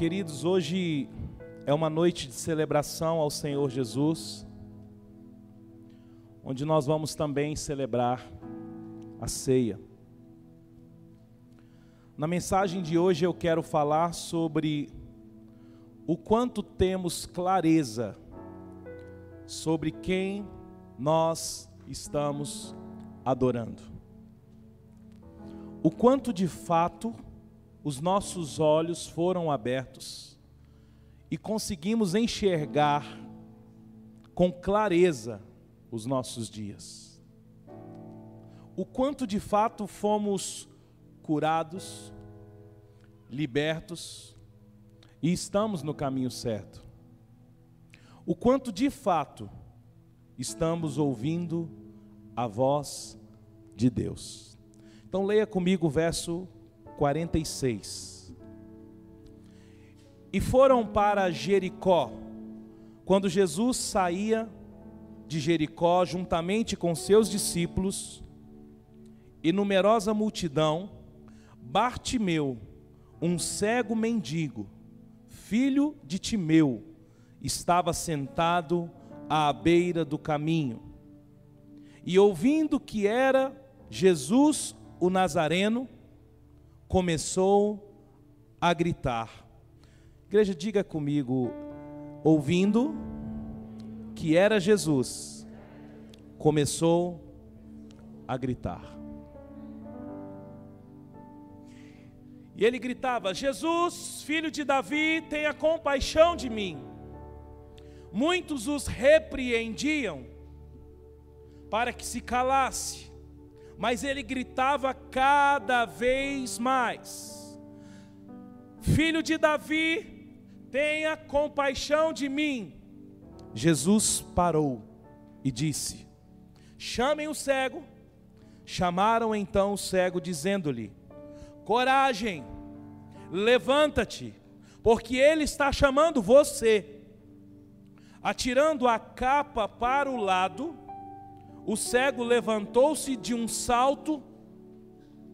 Queridos, hoje é uma noite de celebração ao Senhor Jesus, onde nós vamos também celebrar a ceia. Na mensagem de hoje eu quero falar sobre o quanto temos clareza sobre quem nós estamos adorando. O quanto de fato os nossos olhos foram abertos e conseguimos enxergar com clareza os nossos dias. O quanto de fato fomos curados, libertos e estamos no caminho certo. O quanto de fato estamos ouvindo a voz de Deus. Então leia comigo o verso 46. E foram para Jericó. Quando Jesus saía de Jericó juntamente com seus discípulos e numerosa multidão, Bartimeu, um cego mendigo, filho de Timeu, estava sentado à beira do caminho. E ouvindo que era Jesus o Nazareno, começou a gritar. Igreja, diga comigo, ouvindo que era Jesus, começou a gritar. E ele gritava: Jesus, filho de Davi, tenha compaixão de mim. Muitos os repreendiam para que se calasse, mas ele gritava cada vez mais: Filho de Davi, tenha compaixão de mim. Jesus parou e disse: Chamem o cego. Chamaram então o cego, dizendo-lhe: Coragem, levanta-te, porque ele está chamando você. Atirando a capa para o lado, o cego levantou-se de um salto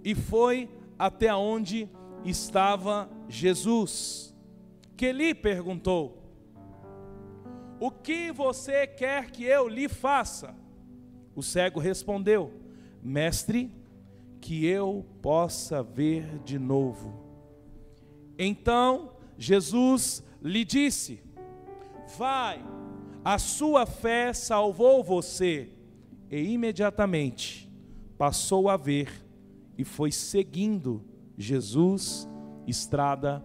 e foi até onde estava Jesus. Que lhe perguntou: O que você quer que eu lhe faça? O cego respondeu: Mestre, que eu possa ver de novo. Então Jesus lhe disse: Vai, a sua fé salvou você. E imediatamente passou a ver e foi seguindo Jesus estrada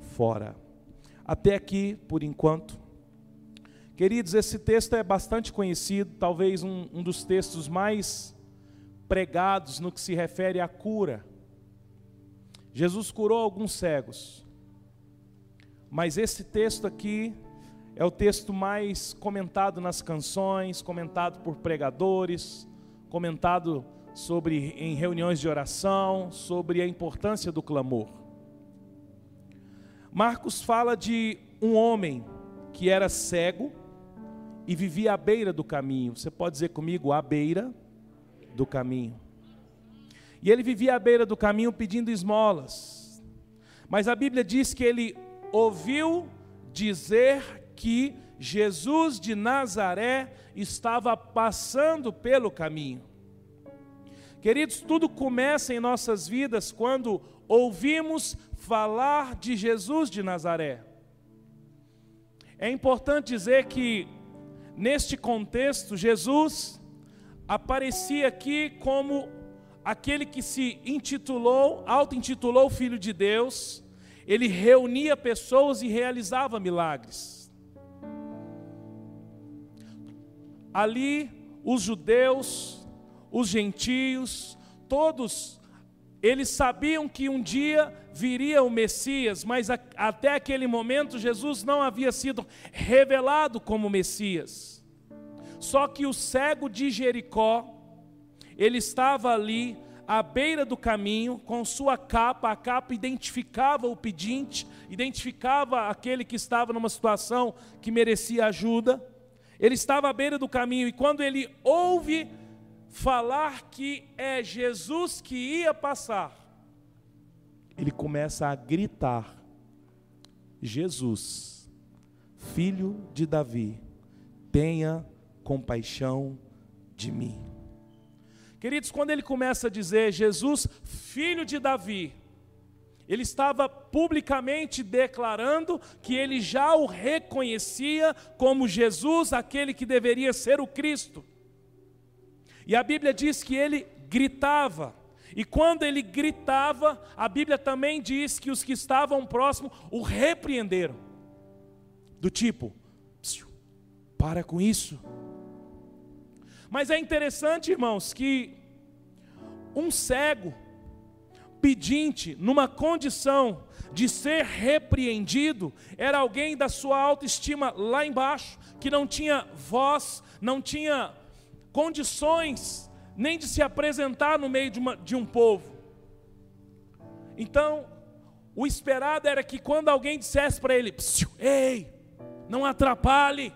fora. Até aqui, por enquanto. Queridos, esse texto é bastante conhecido, talvez um, um dos textos mais pregados no que se refere à cura. Jesus curou alguns cegos, mas esse texto aqui é o texto mais comentado nas canções, comentado por pregadores, comentado sobre em reuniões de oração, sobre a importância do clamor. Marcos fala de um homem que era cego e vivia à beira do caminho. Você pode dizer comigo, à beira do caminho. E ele vivia à beira do caminho pedindo esmolas. Mas a Bíblia diz que ele ouviu dizer que Jesus de Nazaré estava passando pelo caminho. Queridos, tudo começa em nossas vidas quando ouvimos falar de Jesus de Nazaré. É importante dizer que, neste contexto, Jesus aparecia aqui como aquele que se intitulou, auto-intitulou Filho de Deus, ele reunia pessoas e realizava milagres. Ali, os judeus, os gentios, todos, eles sabiam que um dia viria o Messias, mas a, até aquele momento Jesus não havia sido revelado como Messias. Só que o cego de Jericó, ele estava ali à beira do caminho, com sua capa, a capa identificava o pedinte, identificava aquele que estava numa situação que merecia ajuda. Ele estava à beira do caminho e quando ele ouve falar que é Jesus que ia passar, ele começa a gritar: Jesus, filho de Davi, tenha compaixão de mim. Queridos, quando ele começa a dizer Jesus, filho de Davi, ele estava publicamente declarando que ele já o reconhecia como Jesus, aquele que deveria ser o Cristo. E a Bíblia diz que ele gritava. E quando ele gritava, a Bíblia também diz que os que estavam próximos o repreenderam. Do tipo, para com isso. Mas é interessante, irmãos, que um cego, pedinte, numa condição de ser repreendido, era alguém da sua autoestima lá embaixo, que não tinha voz, não tinha condições nem de se apresentar no meio de, uma, de um povo. Então, o esperado era que quando alguém dissesse para ele: Ei, não atrapalhe,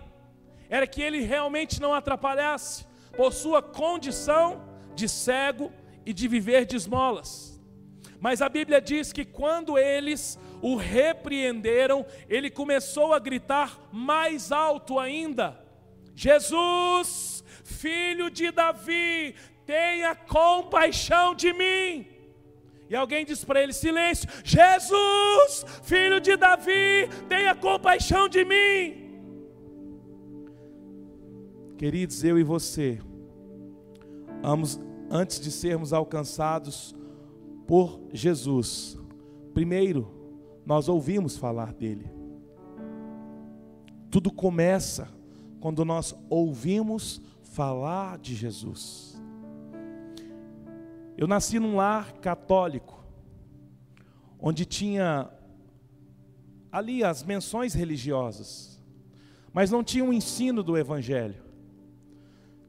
era que ele realmente não atrapalhasse, por sua condição de cego e de viver de esmolas. Mas a Bíblia diz que quando eles o repreenderam, ele começou a gritar mais alto ainda: Jesus, filho de Davi, tenha compaixão de mim. E alguém diz para ele: silêncio, Jesus, filho de Davi, tenha compaixão de mim. Queridos, eu e você, antes de sermos alcançados por Jesus, primeiro, nós ouvimos falar dele. Tudo começa quando nós ouvimos falar de Jesus. Eu nasci num lar católico, onde tinha ali as menções religiosas, mas não tinha o um ensino do Evangelho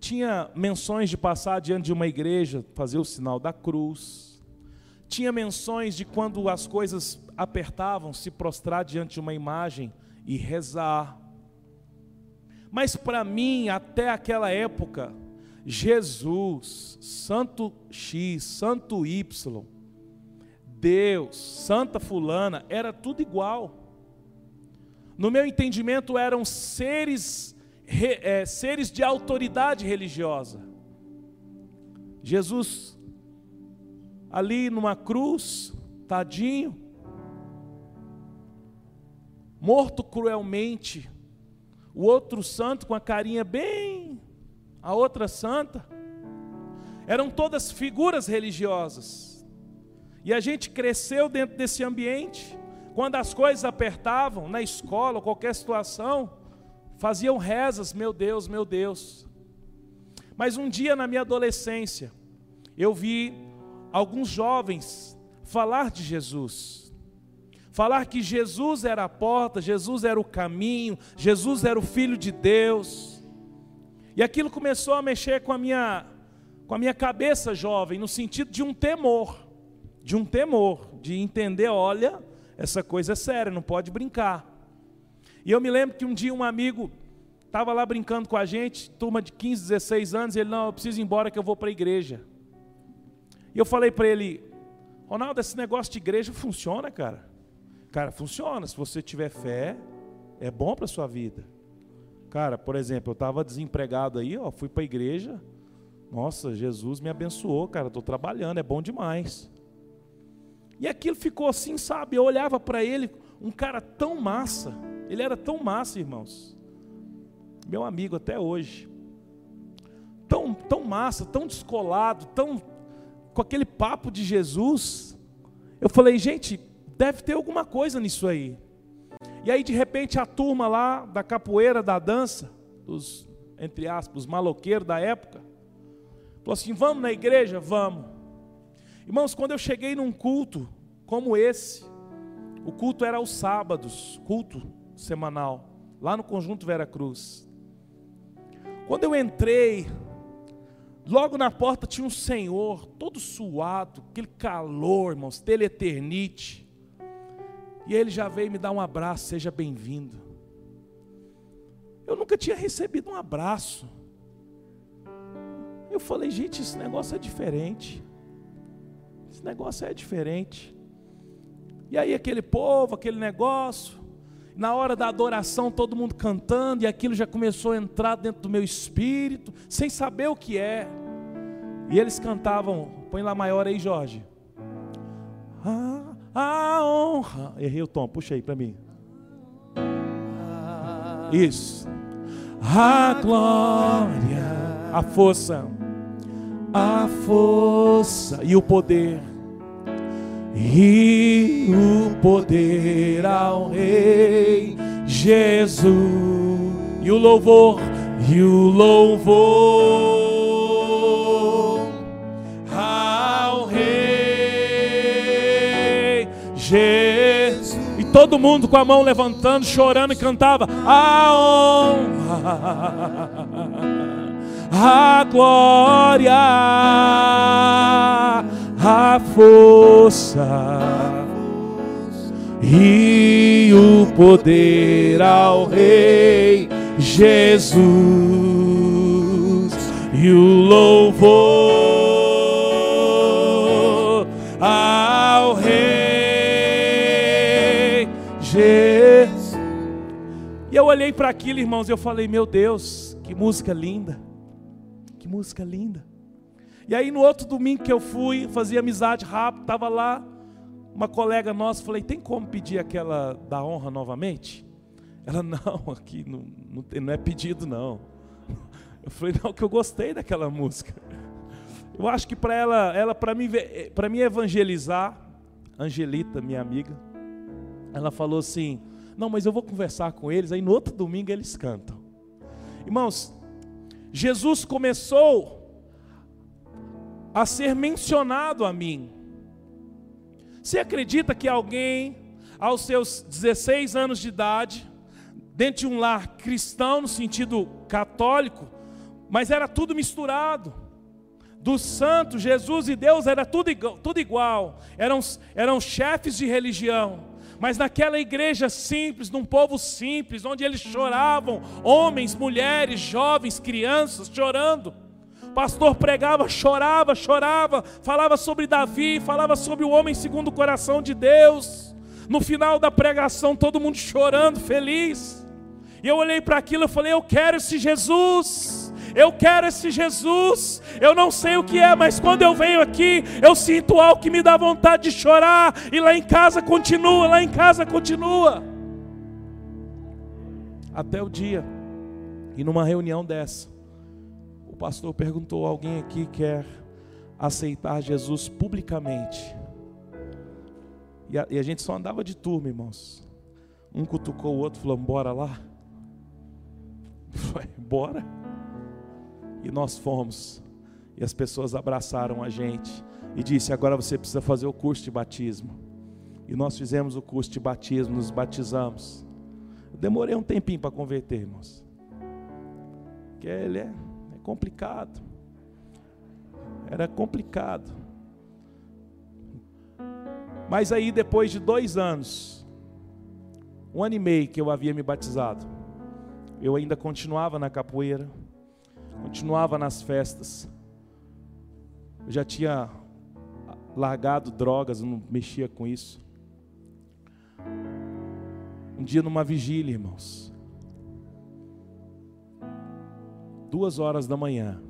tinha menções de passar diante de uma igreja, fazer o sinal da cruz. Tinha menções de quando as coisas apertavam, se prostrar diante de uma imagem e rezar. Mas para mim, até aquela época, Jesus, Santo X, Santo Y, Deus, Santa Fulana, era tudo igual. No meu entendimento, eram seres re, é, seres de autoridade religiosa. Jesus, ali numa cruz, tadinho, morto cruelmente, o outro santo com a carinha bem, a outra santa, eram todas figuras religiosas. E a gente cresceu dentro desse ambiente. Quando as coisas apertavam, na escola, qualquer situação, faziam rezas, meu Deus, meu Deus. Mas um dia na minha adolescência, eu vi alguns jovens falar de Jesus, falar que Jesus era a porta, Jesus era o caminho, Jesus era o Filho de Deus, e aquilo começou a mexer com a minha, com a minha cabeça jovem, no sentido de um temor, de um temor, de entender: olha, essa coisa é séria, não pode brincar. E eu me lembro que um dia um amigo estava lá brincando com a gente, turma de 15, 16 anos, ele, não, eu preciso ir embora que eu vou para a igreja. E eu falei para ele, Ronaldo, esse negócio de igreja funciona, cara? Cara, funciona, se você tiver fé, é bom para sua vida. Cara, por exemplo, eu estava desempregado aí, ó, fui para a igreja, nossa, Jesus me abençoou, cara, estou trabalhando, é bom demais. E aquilo ficou assim, sabe? Eu olhava para ele, um cara tão massa, ele era tão massa, irmãos. Meu amigo até hoje. Tão, tão massa, tão descolado, tão com aquele papo de Jesus. Eu falei, gente, deve ter alguma coisa nisso aí. E aí de repente a turma lá da capoeira, da dança, dos entre aspas, os maloqueiros da época, falou assim: "Vamos na igreja, vamos". Irmãos, quando eu cheguei num culto como esse, o culto era aos sábados, culto semanal, lá no Conjunto Vera Cruz. Quando eu entrei, logo na porta tinha um senhor, todo suado, aquele calor, irmãos, teleternite. E ele já veio me dar um abraço, seja bem-vindo. Eu nunca tinha recebido um abraço. Eu falei, gente, esse negócio é diferente. Esse negócio é diferente. E aí aquele povo, aquele negócio, Na hora da adoração, todo mundo cantando, e aquilo já começou a entrar dentro do meu espírito, sem saber o que é. E eles cantavam, põe lá maior aí, Jorge. A, a honra. Errei o tom, puxa aí para mim. Isso. A glória, a força, a força e o poder. E o poder ao Rei Jesus. E o louvor, e o louvor ao Rei Jesus. E todo mundo com a mão levantando, chorando e cantava: A honra, a glória, a força e o poder ao Rei Jesus e o louvor ao Rei Jesus. E eu olhei para aquilo, irmãos, e eu falei: Meu Deus, que música linda, que música linda. E aí no outro domingo que eu fui, fazia amizade rápido, estava lá uma colega nossa, falei, tem como pedir aquela da honra novamente? Ela, não, aqui não, não, não é pedido não. Eu falei, não, que eu gostei daquela música. Eu acho que para ela, ela para mim, para mim evangelizar, Angelita, minha amiga, ela falou assim: "Não, mas eu vou conversar com eles, aí no outro domingo eles cantam". Irmãos, Jesus começou a ser mencionado a mim você acredita que alguém, aos seus 16 anos de idade, dentro de um lar cristão, no sentido católico, mas era tudo misturado, do santo, Jesus e Deus era tudo igual, tudo igual. Eram, eram chefes de religião, mas naquela igreja simples, num povo simples, onde eles choravam, homens, mulheres, jovens, crianças, chorando pastor pregava, chorava, chorava, falava sobre Davi, falava sobre o homem segundo o coração de Deus. No final da pregação, todo mundo chorando, feliz. E eu olhei para aquilo e falei: Eu quero esse Jesus. Eu quero esse Jesus. Eu não sei o que é, mas quando eu venho aqui, eu sinto algo que me dá vontade de chorar. E lá em casa continua, lá em casa continua. Até o dia, e numa reunião dessa, o pastor perguntou: alguém aqui quer aceitar Jesus publicamente? E a, e a gente só andava de turma, irmãos. Um cutucou o outro, falou: bora lá. Foi, bora. E nós fomos. E as pessoas abraçaram a gente e disse: agora você precisa fazer o curso de batismo. E nós fizemos o curso de batismo, nos batizamos. Demorei um tempinho para converter, irmãos. Que ele é complicado. Era complicado. Mas aí, depois de dois anos, um ano e meio que eu havia me batizado, eu ainda continuava na capoeira, continuava nas festas. Eu já tinha largado drogas, não mexia com isso. Um dia numa vigília, irmãos, duas horas da manhã,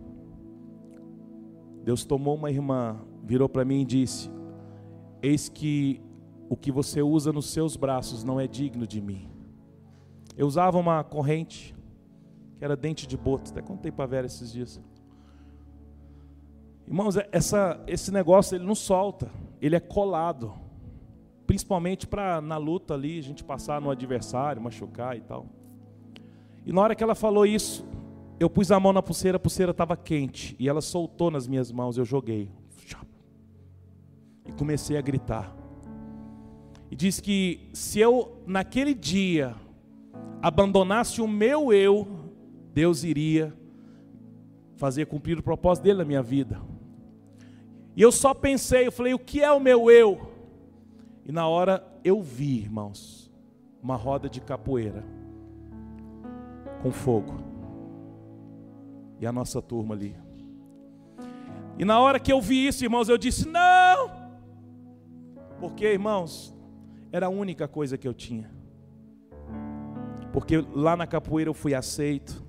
Deus tomou uma irmã, virou para mim e disse: Eis que o que você usa nos seus braços não é digno de mim. Eu usava uma corrente que era dente de boto, até contei para a Vera esses dias. Irmãos, é, essa, esse negócio ele não solta, ele é colado, principalmente para na luta ali a gente passar no adversário, machucar e tal. E na hora que ela falou isso, eu pus a mão na pulseira, a pulseira estava quente e ela soltou nas minhas mãos, eu joguei. E comecei a gritar. E disse que se eu naquele dia abandonasse o meu eu, Deus iria fazer cumprir o propósito dele na minha vida. E eu só pensei, eu falei, o que é o meu eu? E na hora eu vi, irmãos, uma roda de capoeira com fogo e a nossa turma ali. E na hora que eu vi isso, irmãos, eu disse: não! Porque, irmãos, era a única coisa que eu tinha. porque lá na capoeira eu fui aceito.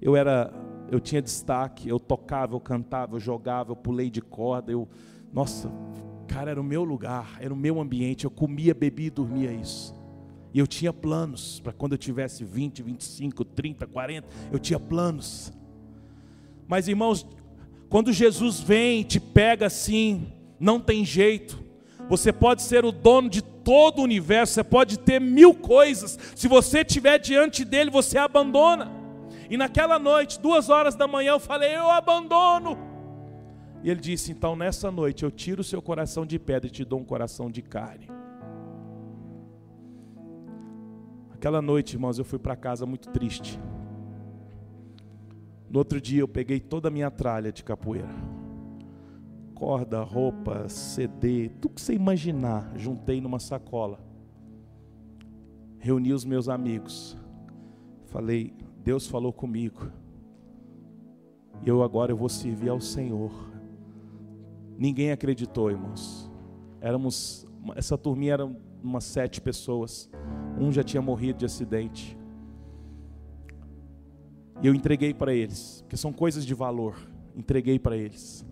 Eu era, eu tinha destaque, eu tocava, eu cantava, eu jogava, eu pulei de corda, eu, nossa, cara, era o meu lugar, era o meu ambiente, eu comia, bebia e dormia isso. E eu tinha planos para quando eu tivesse 20, 25, 30, 40, eu tinha planos. Mas irmãos, quando Jesus vem e te pega assim, não tem jeito. Você pode ser o dono de todo o universo, você pode ter mil coisas. Se você estiver diante dele, você abandona. E naquela noite, duas horas da manhã, eu falei: Eu abandono. E ele disse: Então nessa noite eu tiro o seu coração de pedra e te dou um coração de carne. Aquela noite, irmãos, eu fui para casa muito triste. No outro dia eu peguei toda a minha tralha de capoeira. Corda, roupa, CD, tudo que você imaginar, juntei numa sacola. Reuni os meus amigos. Falei, Deus falou comigo. Eu agora eu vou servir ao Senhor. Ninguém acreditou, irmãos. Éramos, essa turminha era umas sete pessoas. Um já tinha morrido de acidente. E eu entreguei para eles, porque são coisas de valor. Entreguei para eles.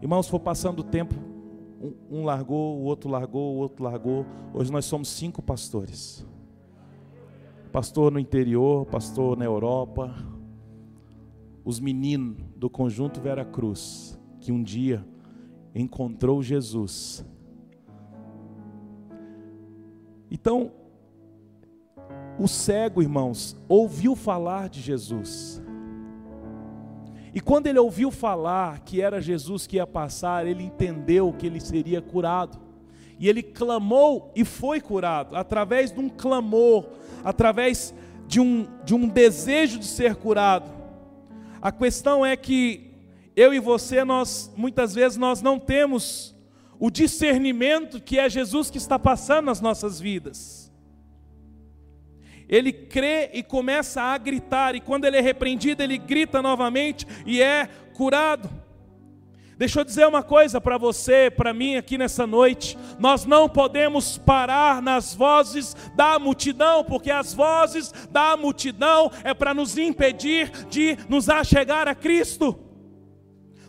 Irmãos, foi passando o tempo, um, largou, o outro largou, o outro largou. Hoje nós somos cinco pastores. Pastor no interior, pastor na Europa. Os meninos do conjunto Vera Cruz, que um dia encontrou Jesus. Então, o cego, irmãos, ouviu falar de Jesus. E quando ele ouviu falar que era Jesus que ia passar, ele entendeu que ele seria curado. E ele clamou e foi curado, através de um clamor, através de um, de um desejo de ser curado. A questão é que eu e você, nós muitas vezes nós não temos o discernimento que é Jesus que está passando nas nossas vidas ele crê e começa a gritar, e quando ele é repreendido, ele grita novamente e é curado. Deixa eu dizer uma coisa para você, para mim aqui nessa noite: nós não podemos parar nas vozes da multidão, porque as vozes da multidão é para nos impedir de nos achegar a Cristo.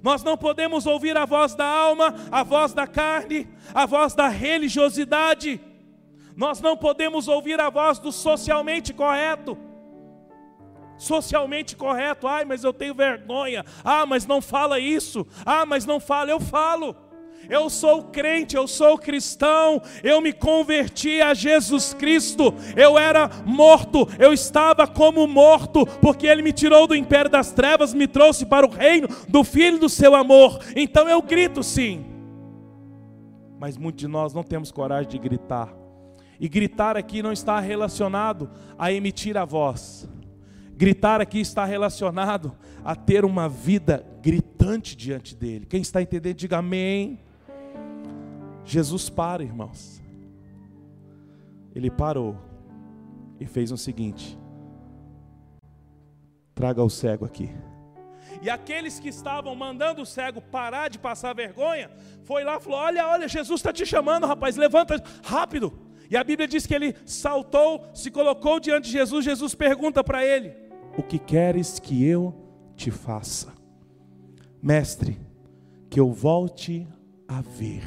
Nós não podemos ouvir a voz da alma, a voz da carne, a voz da religiosidade. Nós não podemos ouvir a voz do socialmente correto. Socialmente correto, ai, mas eu tenho vergonha. Ah, mas não fala isso. Ah, mas não fala, eu falo. Eu sou crente, eu sou cristão, eu me converti a Jesus Cristo. Eu era morto, eu estava como morto, porque Ele me tirou do império das trevas, me trouxe para o reino do Filho do seu amor. Então eu grito sim. Mas muitos de nós não temos coragem de gritar e gritar aqui não está relacionado a emitir a voz. Gritar aqui está relacionado a ter uma vida gritante diante dele. Quem está entendendo, diga amém. Jesus para, irmãos. Ele parou e fez o seguinte: traga o cego aqui. E aqueles que estavam mandando o cego parar de passar vergonha, foi lá e falou: Olha, olha, Jesus está te chamando, rapaz, levanta rápido. E a Bíblia diz que ele saltou, se colocou diante de Jesus. Jesus pergunta para ele: O que queres que eu te faça? Mestre, que eu volte a ver.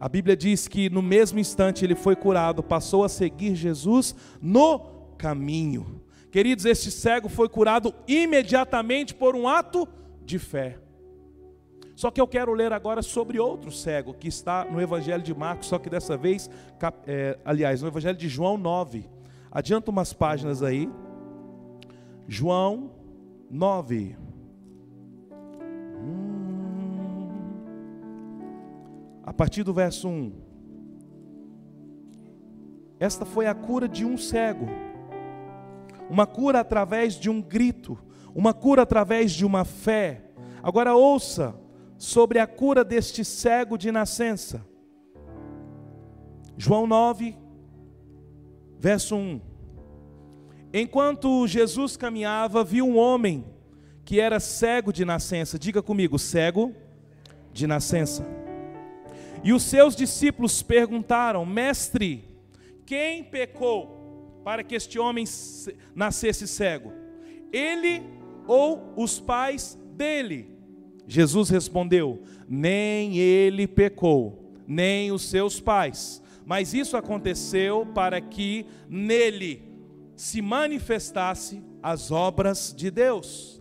A Bíblia diz que no mesmo instante ele foi curado, passou a seguir Jesus no caminho. Queridos, este cego foi curado imediatamente por um ato de fé. Só que eu quero ler agora sobre outro cego que está no Evangelho de Marcos, só que dessa vez, é, aliás, no Evangelho de João 9. Adianta umas páginas aí. João 9. Hum. A partir do verso 1. Esta foi a cura de um cego. Uma cura através de um grito, uma cura através de uma fé. Agora ouça, sobre a cura deste cego de nascença. João 9, verso 1. Enquanto Jesus caminhava, viu um homem que era cego de nascença. Diga comigo, cego de nascença. E os seus discípulos perguntaram: Mestre, quem pecou? para que este homem nascesse cego? Ele ou os pais dele? Jesus respondeu: Nem ele pecou, nem os seus pais, mas isso aconteceu para que nele se manifestasse as obras de Deus.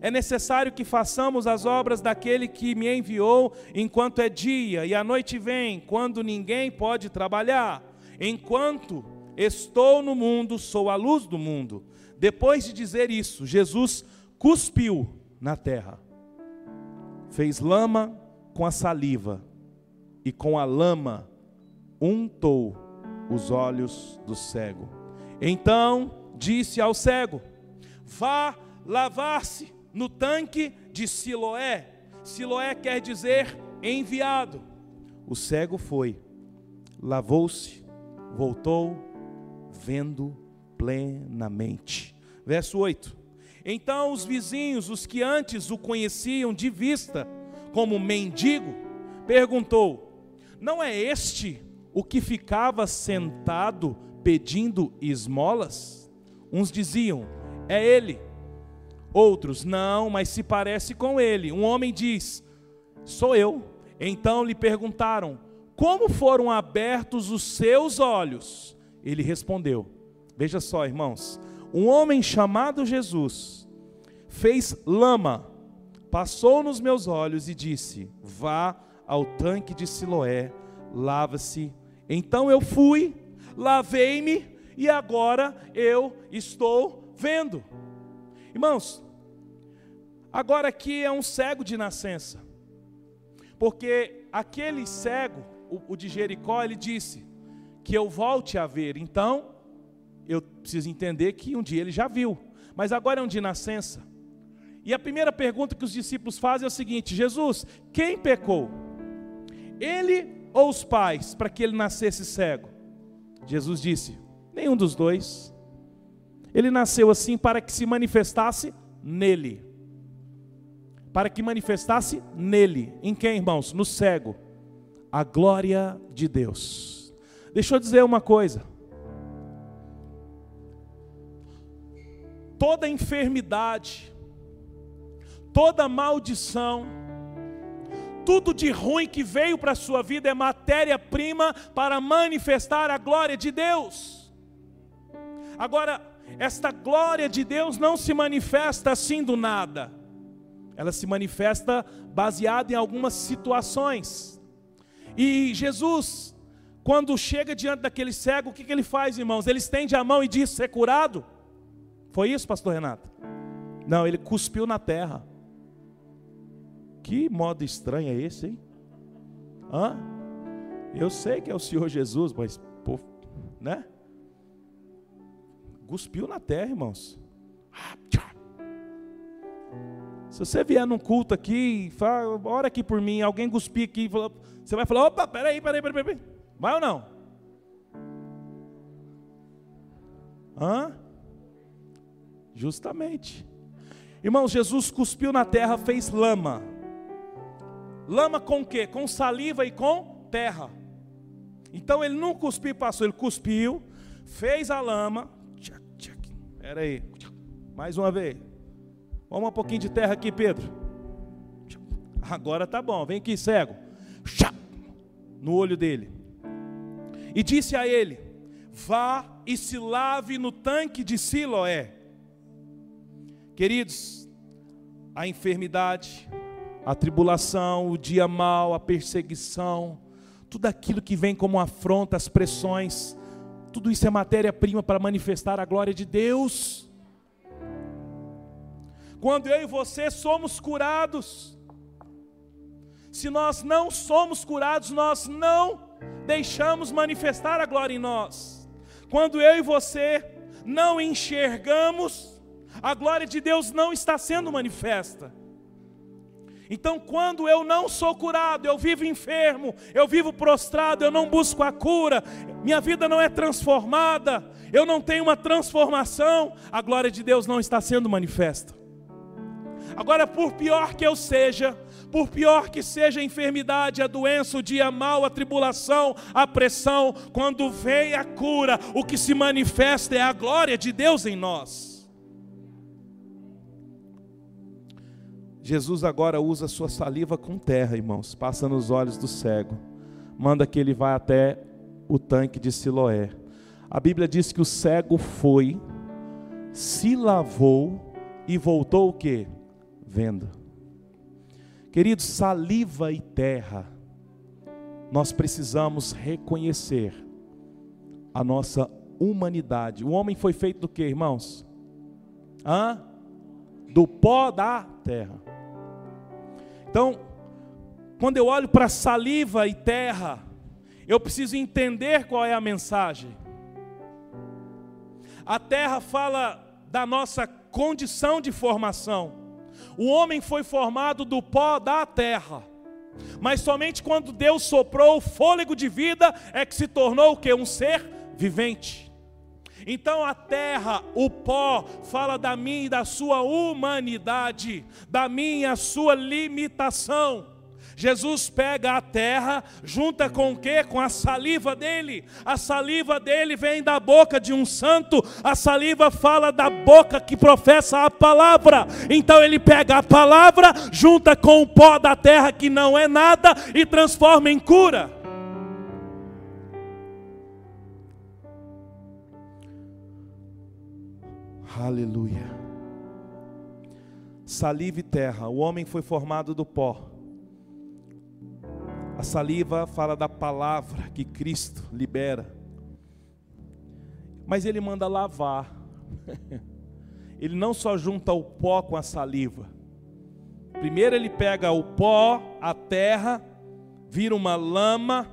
É necessário que façamos as obras daquele que me enviou enquanto é dia, e a noite vem, quando ninguém pode trabalhar. Enquanto estou no mundo, sou a luz do mundo. Depois de dizer isso, Jesus cuspiu na terra, fez lama com a saliva, e com a lama untou os olhos do cego. Então disse ao cego: Vá lavar-se no tanque de Siloé. Siloé quer dizer enviado. O cego foi, lavou-se, voltou, vendo plenamente. Verso 8. Então os vizinhos, os que antes o conheciam de vista como mendigo, perguntou: Não é este o que ficava sentado pedindo esmolas? Uns diziam: É ele. Outros, não, mas se parece com ele. Um homem diz: Sou eu. Então lhe perguntaram: Como foram abertos os seus olhos? Ele respondeu: Veja só, irmãos. Um homem chamado Jesus fez lama, passou nos meus olhos e disse: Vá ao tanque de Siloé, lava-se. Então eu fui, lavei-me e agora eu estou vendo. Irmãos, agora aqui é um cego de nascença, porque aquele cego, o, de Jericó, ele disse que eu volte a ver, então eu preciso entender que um dia ele já viu, mas agora é um de nascença. E a primeira pergunta que os discípulos fazem é o seguinte: Jesus, quem pecou? Ele ou os pais para que ele nascesse cego? Jesus disse: nenhum dos dois. Ele nasceu assim para que se manifestasse nele. Para que manifestasse nele. Em quem, irmãos? No cego. A glória de Deus. Deixa eu dizer uma coisa. Toda enfermidade, toda maldição, tudo de ruim que veio para a sua vida é matéria-prima para manifestar a glória de Deus. Agora, esta glória de Deus não se manifesta assim do nada. Ela se manifesta baseada em algumas situações. E Jesus, quando chega diante daquele cego, o que, que ele faz, irmãos? Ele estende a mão e diz: ser curado. Foi isso, pastor Renato? Não, ele cuspiu na terra. Que modo estranho é esse, hein? Hã? Eu sei que é o Senhor Jesus, mas, pô, né? Cuspiu na terra, irmãos. Se você vier num culto aqui e fala, ora aqui por mim, alguém cuspir aqui, você vai falar, opa, peraí, peraí, peraí, peraí. Vai ou não? Hã? Justamente. Irmãos, Jesus cuspiu na terra, fez lama. Lama com quê? Com saliva e com terra. Então ele não cuspiu e passou, ele cuspiu, fez a lama, Espera aí. Mais uma vez. Vamos um pouquinho de terra aqui, Pedro. Agora tá bom. Vem aqui, cego. No olho dele. E disse a ele: Vá e se lave no tanque de Siloé. Queridos, a enfermidade, a tribulação, o dia mal, a perseguição, tudo aquilo que vem como afronta, as pressões, tudo isso é matéria-prima para manifestar a glória de Deus. Quando eu e você somos curados, se nós não somos curados, nós não deixamos manifestar a glória em nós. Quando eu e você não enxergamos, a glória de Deus não está sendo manifesta. Então, quando eu não sou curado, eu vivo enfermo, eu vivo prostrado, eu não busco a cura, minha vida não é transformada, eu não tenho uma transformação, a glória de Deus não está sendo manifesta. Agora, por pior que eu seja, Por pior que seja a enfermidade, a doença, o dia mau, a tribulação, a pressão, quando vem a cura, o que se manifesta é a glória de Deus em nós. Jesus agora usa sua saliva com terra, irmãos, passa nos olhos do cego, manda que ele vá até o tanque de Siloé. A Bíblia diz que o cego foi, se lavou e voltou o que? Vendo. Queridos, saliva e terra, nós precisamos reconhecer a nossa humanidade. O homem foi feito do que, irmãos? Hã? Do pó da terra. Então, quando eu olho para saliva e terra, eu preciso entender qual é a mensagem. A terra fala da nossa condição de formação. O homem foi formado do pó da terra. Mas somente quando Deus soprou o fôlego de vida é que se tornou o que? Um ser vivente. Então a terra, o pó, fala da minha e da sua humanidade, da minha e sua limitação. Jesus pega a terra, junta com o que? Com a saliva dele. A saliva dele vem da boca de um santo, a saliva fala da boca que professa a palavra. Então ele pega a palavra, junta com o pó da terra que não é nada e transforma em cura. Aleluia. Saliva e terra. O homem foi formado do pó. A saliva fala da palavra que Cristo libera. Mas ele manda lavar. Ele não só junta o pó com a saliva. Primeiro ele pega o pó, a terra, vira uma lama.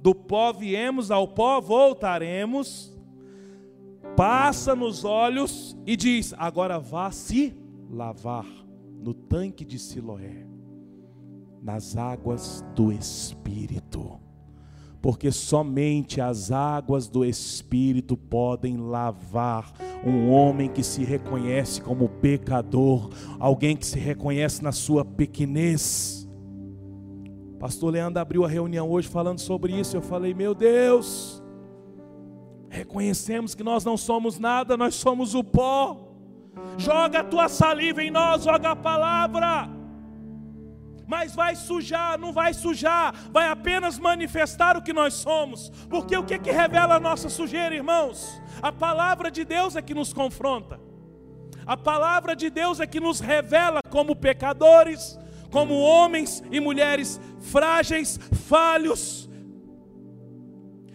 Do pó viemos, ao pó voltaremos passa nos olhos e diz: agora vá se lavar no tanque de Siloé, nas águas do Espírito, porque somente as águas do Espírito podem lavar um homem que se reconhece como pecador, alguém que se reconhece na sua pequenez. Pastor Leandro abriu a reunião hoje falando sobre isso. Eu falei, meu Deus, Reconhecemos que nós não somos nada, nós somos o pó. Joga a tua saliva em nós, joga a palavra. Mas vai sujar, não vai sujar, vai apenas manifestar o que nós somos. Porque o que, que revela a nossa sujeira, irmãos? A palavra de Deus é que nos confronta. A palavra de Deus é que nos revela como pecadores, como homens e mulheres frágeis, falhos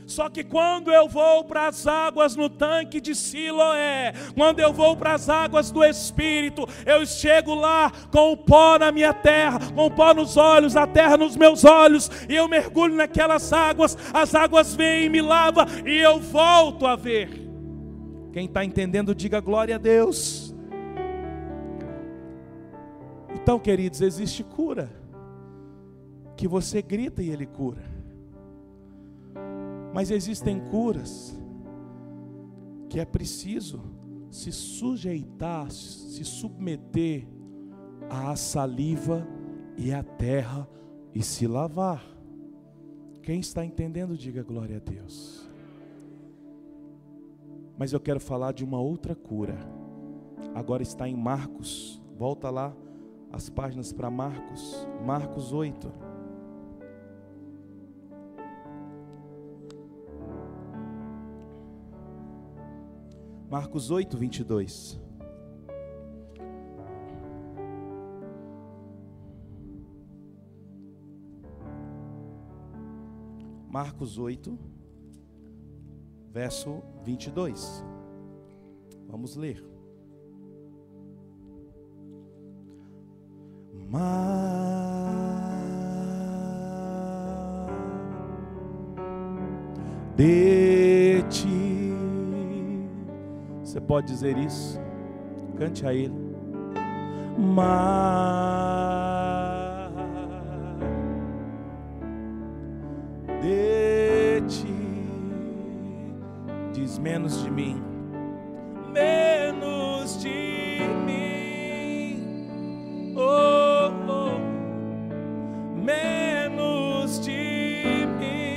só que quando eu vou para as águas no tanque de Siloé, quando eu vou para as águas do Espírito, eu chego lá com o pó na minha terra, com o pó nos olhos, a terra nos meus olhos, e eu mergulho naquelas águas, as águas vêm e me lavam, e eu volto a ver. Quem está entendendo, diga glória a Deus. Então, queridos, existe cura, que você grita e Ele cura. Mas existem curas que é preciso se sujeitar, se submeter à saliva e à terra e se lavar. Quem está entendendo, diga glória a Deus. Mas eu quero falar de uma outra cura. Agora está em Marcos. Volta lá as páginas para Marcos. Marcos 8. Marcos 8, 22. Marcos 8, verso 22. Vamos ler. Mas de ti você pode dizer isso? Cante a Ele. Mas de ti, diz menos de mim, menos de mim, oh, oh menos de mim,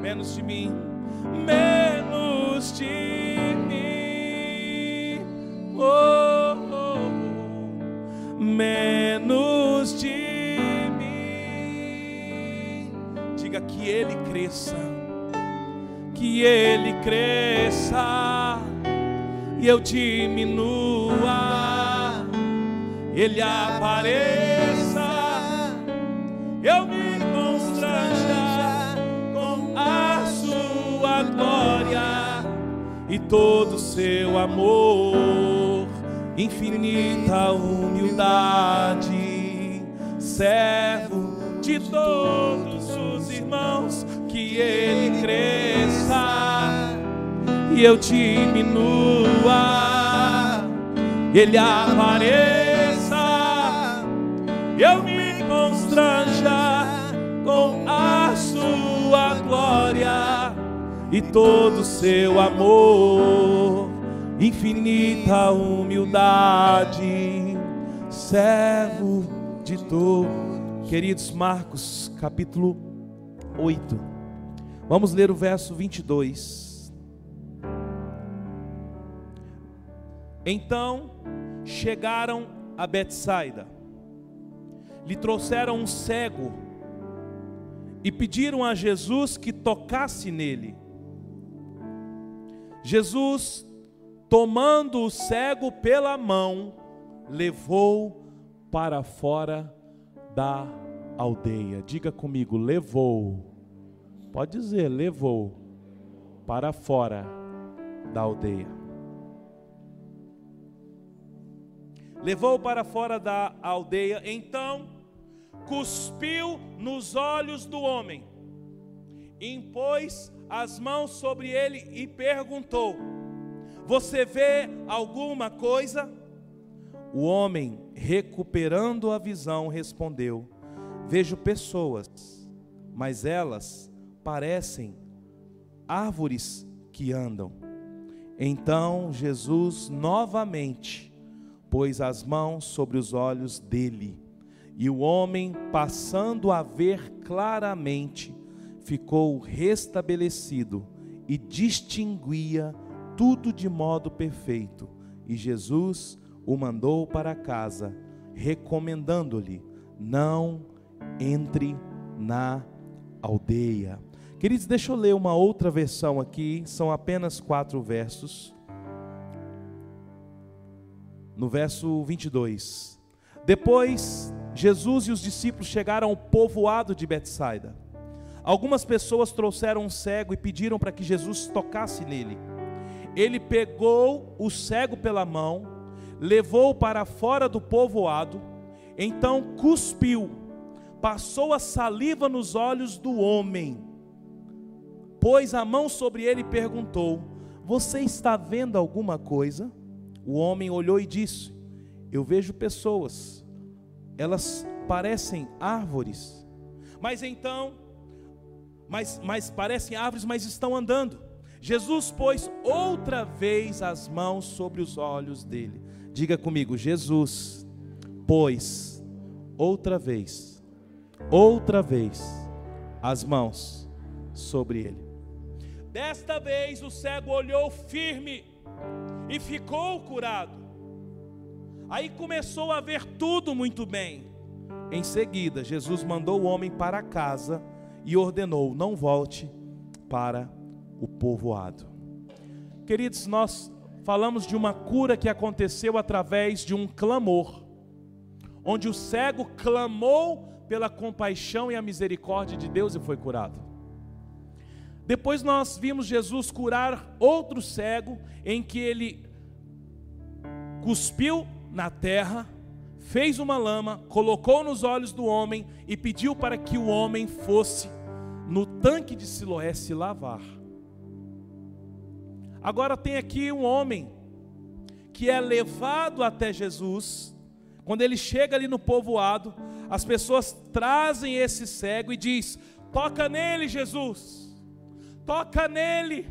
menos de mim. Menos de mim, oh, oh, oh. menos de mim. Diga que Ele cresça, que Ele cresça. E eu diminua, Ele apareça, todo Seu amor, infinita humildade, servo de todos os irmãos, que Ele cresça e eu diminua, Ele apareça, eu me e todo o Seu amor, infinita humildade, servo de todo. Queridos Marcos, capítulo 8. Vamos ler o verso 22. Então chegaram a Betsaida, lhe trouxeram um cego e pediram a Jesus que tocasse nele. Jesus, tomando o cego pela mão, levou para fora da aldeia. Diga comigo, levou. Pode dizer, levou para fora da aldeia. levou para fora da aldeia, então cuspiu nos olhos do homem, impôs as mãos sobre ele e perguntou: Você vê alguma coisa? O homem, recuperando a visão, respondeu: Vejo pessoas, mas elas parecem árvores que andam. Então Jesus novamente pôs as mãos sobre os olhos dele, e o homem, passando a ver claramente, ficou restabelecido e distinguia tudo de modo perfeito. E Jesus o mandou para casa, recomendando-lhe: não entre na aldeia. Queridos, deixa eu ler uma outra versão aqui, são apenas quatro versos no verso 22. Depois, Jesus e os discípulos chegaram ao povoado de Betsaida. Algumas pessoas trouxeram um cego e pediram para que Jesus tocasse nele. Ele pegou o cego pela mão, levou para fora do povoado, então cuspiu, passou a saliva nos olhos do homem, pôs a mão sobre ele e perguntou: Você está vendo alguma coisa? O homem olhou e disse: Eu vejo pessoas, elas parecem árvores, mas então, mas, mas parecem árvores, mas estão andando. Jesus pôs outra vez as mãos sobre os olhos dele. Diga comigo, Jesus pôs outra vez, outra vez, as mãos sobre ele. Desta vez o cego olhou firme e ficou curado. Aí começou a ver tudo muito bem. Em seguida, Jesus mandou o homem para casa e ordenou: não volte para o povoado. Queridos, nós falamos de uma cura que aconteceu através de um clamor, onde o cego clamou pela compaixão e a misericórdia de Deus e foi curado. Depois nós vimos Jesus curar outro cego, em que ele cuspiu na terra, fez uma lama, colocou nos olhos do homem e pediu para que o homem fosse no tanque de Siloé se lavar. Agora tem aqui um homem que é levado até Jesus. Quando ele chega ali no povoado, as pessoas trazem esse cego e diz: "Toca nele, Jesus" toca nele.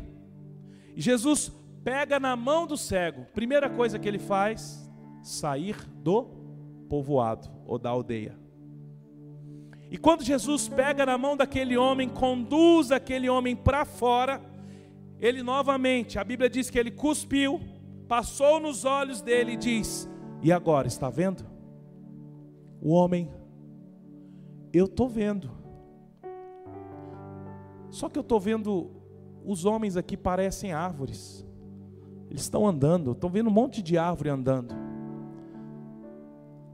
E Jesus pega na mão do cego. Primeira coisa que ele faz, sair do povoado ou da aldeia. E quando Jesus pega na mão daquele homem, conduz aquele homem para fora, ele novamente, a Bíblia diz que ele cuspiu, passou nos olhos dele e diz: E agora, está vendo? O homem, eu estou vendo. Só que eu estou vendo, os homens aqui parecem árvores. Eles estão andando, estou vendo um monte de árvore andando.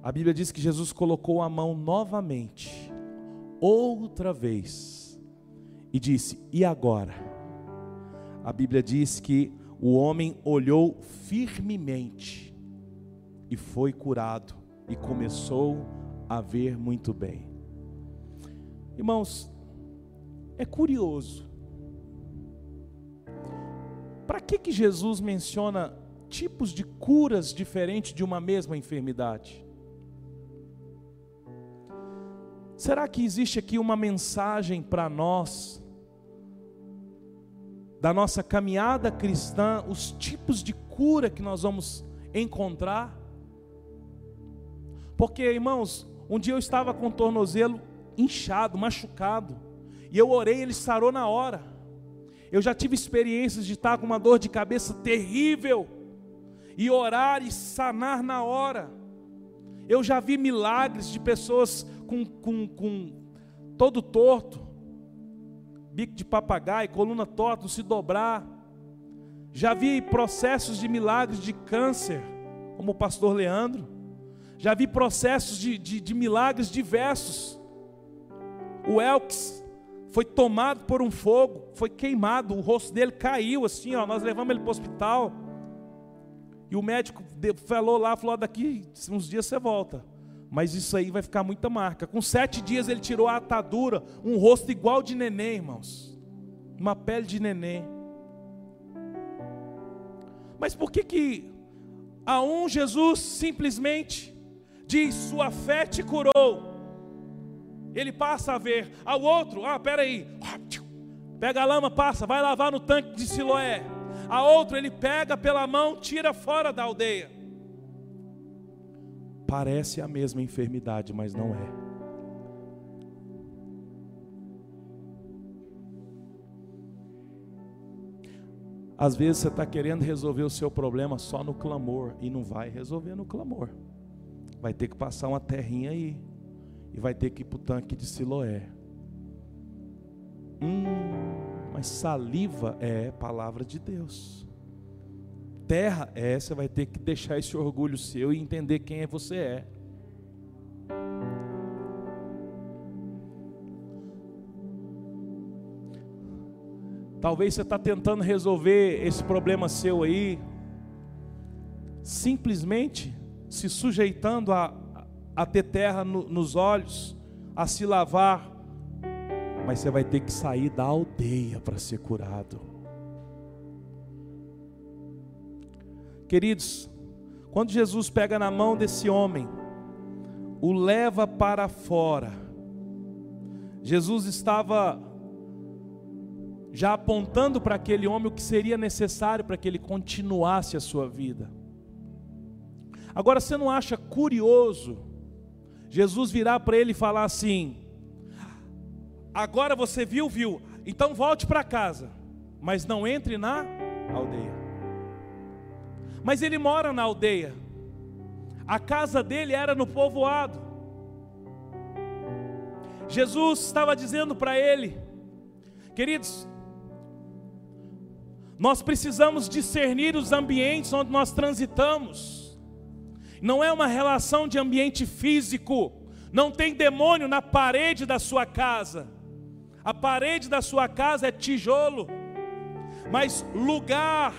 A Bíblia diz que Jesus colocou a mão novamente outra vez e disse: E agora? A Bíblia diz que o homem olhou firmemente e foi curado e começou a ver muito bem. Irmãos, é curioso. Para que que Jesus menciona tipos de curas diferentes de uma mesma enfermidade? Será que existe aqui uma mensagem para nós, da nossa caminhada cristã, os tipos de cura que nós vamos encontrar? Porque, irmãos, um dia eu estava com o tornozelo inchado, machucado, e eu orei, ele sarou na hora. Eu já tive experiências de estar com uma dor de cabeça terrível, e orar e sanar na hora. Eu já vi milagres de pessoas com, com, com todo torto, bico de papagaio, coluna torta, se dobrar. Já vi processos de milagres de câncer, como o pastor Leandro. Já vi processos de, de, de milagres diversos. O Elks foi tomado por um fogo, foi queimado, o rosto dele caiu assim, ó, nós levamos ele para o hospital. E o médico falou lá, falou: daqui uns dias você volta. Mas isso aí vai ficar muita marca. Com sete dias ele tirou a atadura, um rosto igual de neném, irmãos. Uma pele de neném. Mas por que que a um Jesus simplesmente diz: Sua fé te curou? Ele passa a ver. Ao outro, ah, peraí. Pega a lama, passa, vai lavar no tanque de Siloé. A outro, ele pega pela mão, tira fora da aldeia. Parece a mesma enfermidade, mas não é. Às vezes você está querendo resolver o seu problema só no clamor e não vai resolver no clamor. Vai ter que passar uma terrinha aí e vai ter que ir para o tanque de Siloé. Hum, mas saliva é palavra de Deus terra é, você vai ter que deixar esse orgulho seu e entender quem é você é. Talvez você está tentando resolver esse problema seu aí, simplesmente se sujeitando a, a ter terra no, nos olhos, a se lavar, mas você vai ter que sair da aldeia para ser curado. Queridos, quando Jesus pega na mão desse homem, o leva para fora, Jesus estava já apontando para aquele homem o que seria necessário para que ele continuasse a sua vida. Agora você não acha curioso Jesus virar para ele e falar assim: Agora você viu, viu, então volte para casa, mas não entre na aldeia. Mas ele mora na aldeia. A casa dele era no povoado. Jesus estava dizendo para ele, queridos, nós precisamos discernir os ambientes onde nós transitamos. Não é uma relação de ambiente físico. Não tem demônio na parede da sua casa. A parede da sua casa é tijolo. Mas lugar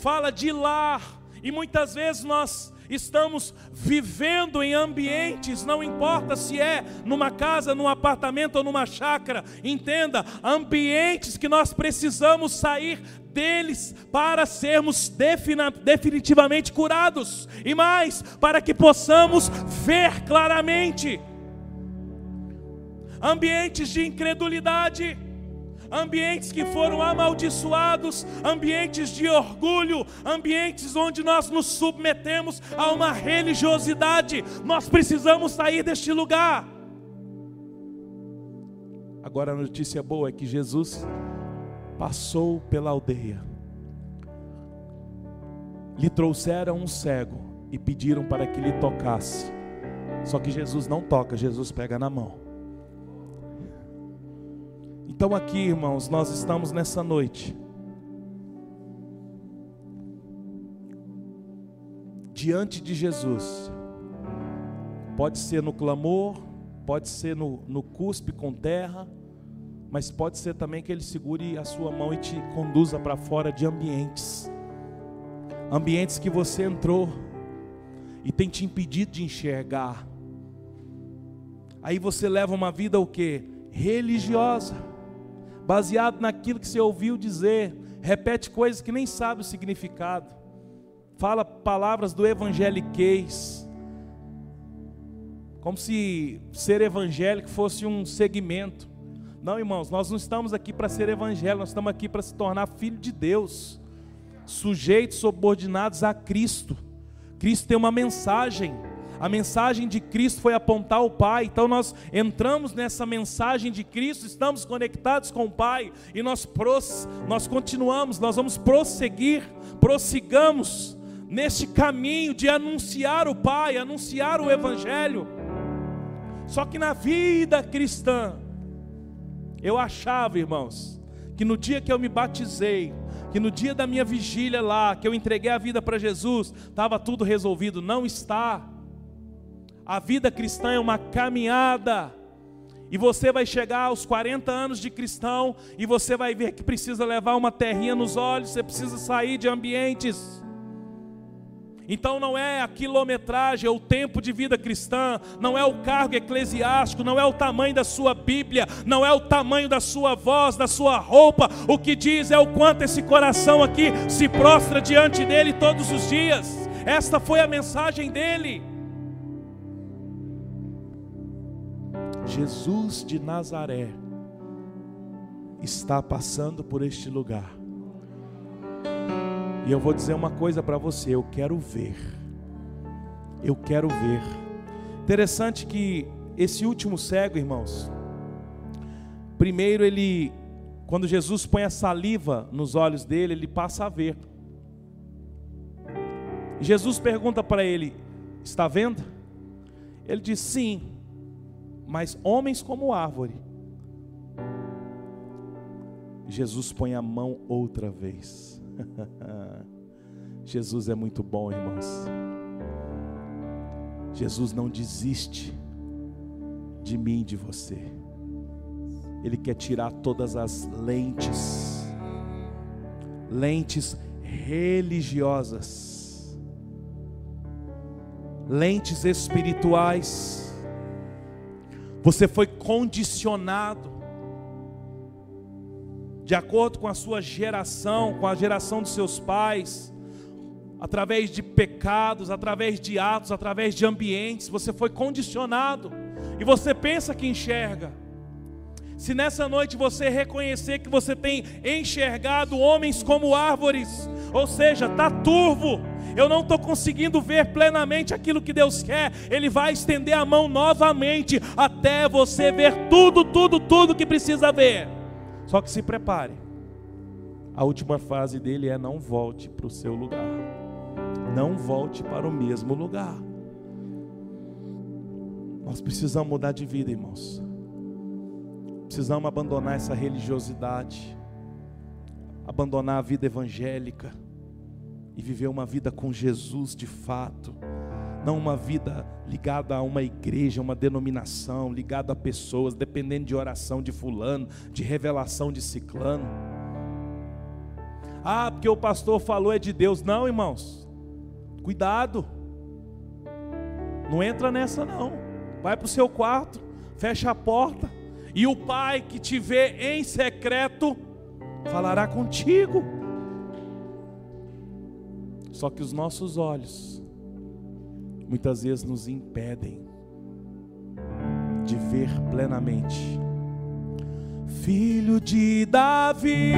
fala de lar, e muitas vezes nós estamos vivendo em ambientes, não importa se é numa casa, num apartamento ou numa chácara, entenda, ambientes que nós precisamos sair deles para sermos definitivamente curados, e mais, para que possamos ver claramente. Ambientes de incredulidade, ambientes que foram amaldiçoados, ambientes de orgulho, ambientes onde nós nos submetemos a uma religiosidade. Nós precisamos sair deste lugar. Agora a notícia boa é que Jesus passou pela aldeia. Lhe trouxeram um cego e pediram para que lhe tocasse. Só que Jesus não toca, Jesus pega na mão. Então, aqui, irmãos, nós estamos nessa noite. Diante de Jesus. Pode ser no clamor, pode ser no, no cuspe com terra, mas pode ser também que Ele segure a sua mão e te conduza para fora de ambientes ambientes que você entrou e tem te impedido de enxergar. Aí você leva uma vida o que? Religiosa, baseado naquilo que você ouviu dizer, repete coisas que nem sabe o significado, fala palavras do evangeliquez, como se ser evangélico fosse um segmento. Não, irmãos, nós não estamos aqui para ser evangélico, nós estamos aqui para se tornar filho de Deus, sujeitos, subordinados a Cristo. Cristo tem uma mensagem. A mensagem de Cristo foi apontar o Pai. Então nós entramos nessa mensagem de Cristo, estamos conectados com o Pai e nós pros, nós continuamos, nós vamos prosseguir, prossigamos neste caminho de anunciar o Pai, anunciar o evangelho. Só que na vida cristã eu achava, irmãos, que no dia que eu me batizei, que no dia da minha vigília lá, que eu entreguei a vida para Jesus, estava tudo resolvido. Não está. A vida cristã é uma caminhada. E você vai chegar aos 40 anos de cristão e você vai ver que precisa levar uma terrinha nos olhos, você precisa sair de ambientes então não é a quilometragem, é o tempo de vida cristã, não é o cargo eclesiástico, não é o tamanho da sua Bíblia, não é o tamanho da sua voz, da sua roupa. O que diz é o quanto esse coração aqui se prostra diante dele todos os dias. Esta foi a mensagem dele. Jesus de Nazaré está passando por este lugar. E eu vou dizer uma coisa para você, eu quero ver. Eu quero ver. Interessante que esse último cego, irmãos, primeiro ele, quando Jesus põe a saliva nos olhos dele, ele passa a ver. Jesus pergunta para ele: Está vendo? Ele diz: Sim, mas homens como árvore. Jesus põe a mão outra vez. Jesus é muito bom, irmãos. Jesus não desiste de mim, de você. Ele quer tirar todas as lentes, lentes religiosas, lentes espirituais. Você foi condicionado de acordo com a sua geração, com a geração dos seus pais, através de pecados, através de atos, através de ambientes, você foi condicionado e você pensa que enxerga. Se nessa noite você reconhecer que você tem enxergado homens como árvores, ou seja, está turvo, eu não estou conseguindo ver plenamente aquilo que Deus quer, Ele vai estender a mão novamente até você ver tudo, tudo, tudo que precisa ver. Só que se prepare. A última fase dele é não volte para o seu lugar. Não volte para o mesmo lugar. Nós precisamos mudar de vida, irmãos. Precisamos abandonar essa religiosidade, abandonar a vida evangélica e viver uma vida com Jesus de fato não uma vida ligada a uma igreja, uma denominação, ligada a pessoas, dependendo de oração de fulano, de revelação de ciclano. Ah, porque o pastor falou é de Deus. Não, irmãos. Cuidado. Não entra nessa não. Vai para o seu quarto, fecha a porta, e o Pai que te vê em secreto falará contigo. Só que os nossos olhos muitas vezes nos impedem de ver plenamente. Filho de Davi,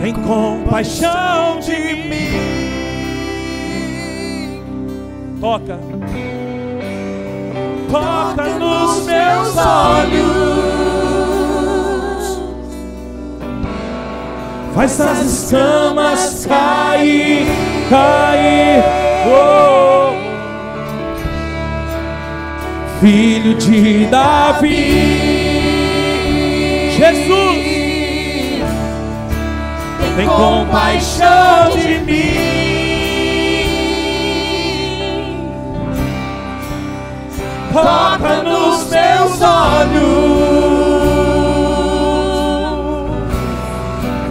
tem compaixão de mim. Toca. Meus olhos. Faz as escamas cair, cair. Oh. Filho de Davi, Jesus, tem compaixão de mim. Toca nos meus olhos.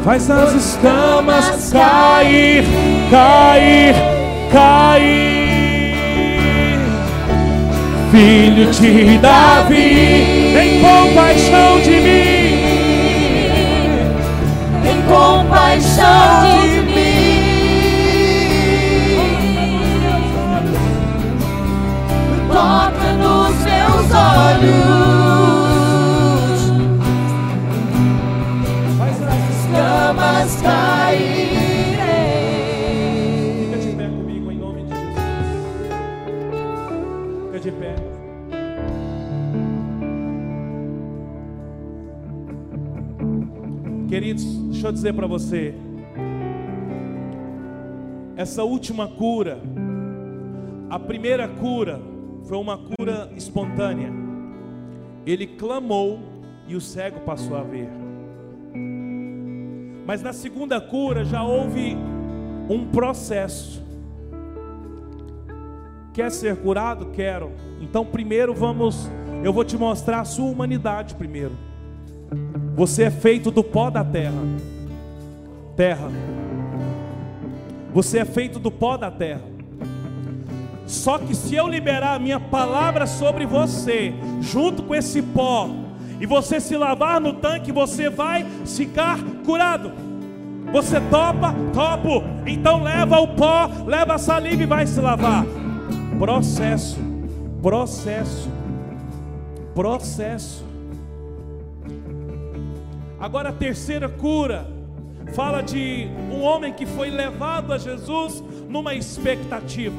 Faz as escamas cair, cair, cair. Filho de Davi, tem compaixão de mim. Tem compaixão de mim. Dizer para você. Essa última cura, a primeira cura, foi uma cura espontânea. Ele clamou e o cego passou a ver. Mas na segunda cura já houve um processo. Quer ser curado? Quero. Então primeiro vamos, eu vou te mostrar a sua humanidade primeiro. Você é feito do pó da terra. Terra. Você é feito do pó da terra. Só que se eu liberar a minha palavra sobre você, junto com esse pó, e você se lavar no tanque, você vai ficar curado. Você topa? Topo. Então leva o pó, leva a saliva e vai se lavar. Processo, processo, processo. Agora a terceira cura fala de um homem que foi levado a Jesus numa expectativa.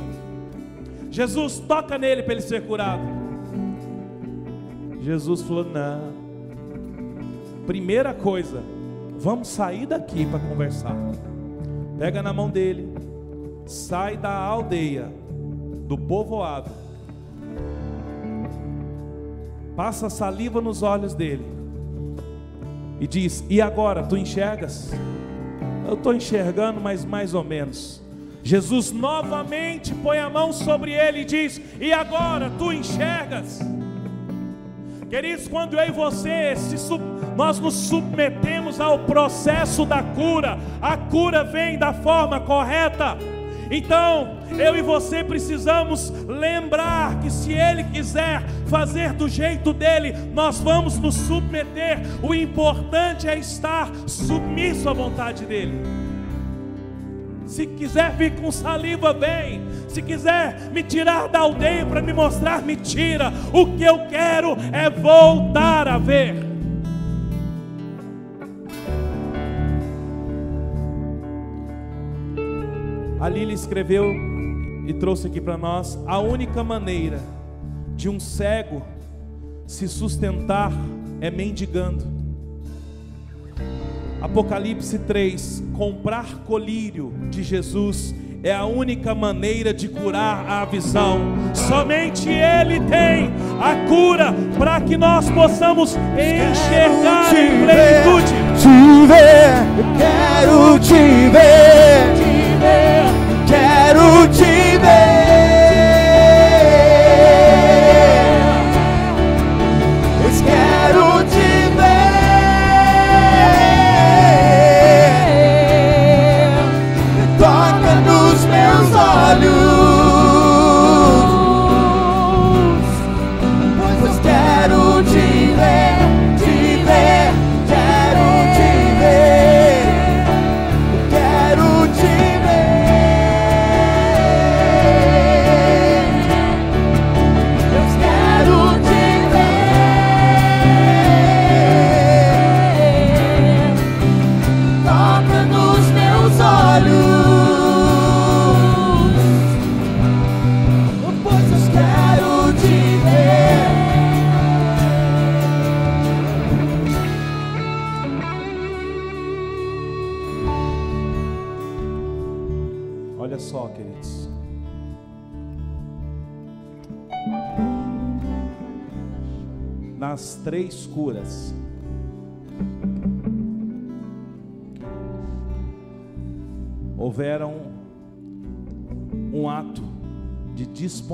Jesus toca nele para ele ser curado. Jesus falou: Não. Primeira coisa, vamos sair daqui para conversar. Pega na mão dele, sai da aldeia, do povoado, passa saliva nos olhos dele e diz: E agora, tu enxergas? Eu estou enxergando, mas mais ou menos. Jesus novamente põe a mão sobre ele e diz: E agora, tu enxergas? Queridos, quando eu e você sub, nós nos submetemos ao processo da cura, a cura vem da forma correta. Então, eu e você precisamos lembrar que se Ele quiser fazer do jeito dele, nós vamos nos submeter. O importante é estar submisso à vontade dEle. Se quiser vir com saliva, vem. Se quiser me tirar da aldeia para me mostrar, me tira. O que eu quero é voltar a ver. A Lília escreveu e trouxe aqui para nós: a única maneira de um cego se sustentar é mendigando. Apocalipse 3: comprar colírio de Jesus é a única maneira de curar a visão. Somente Ele tem a cura para que nós possamos enxergar em plenitude. Te ver, quero te ver, quero te ver.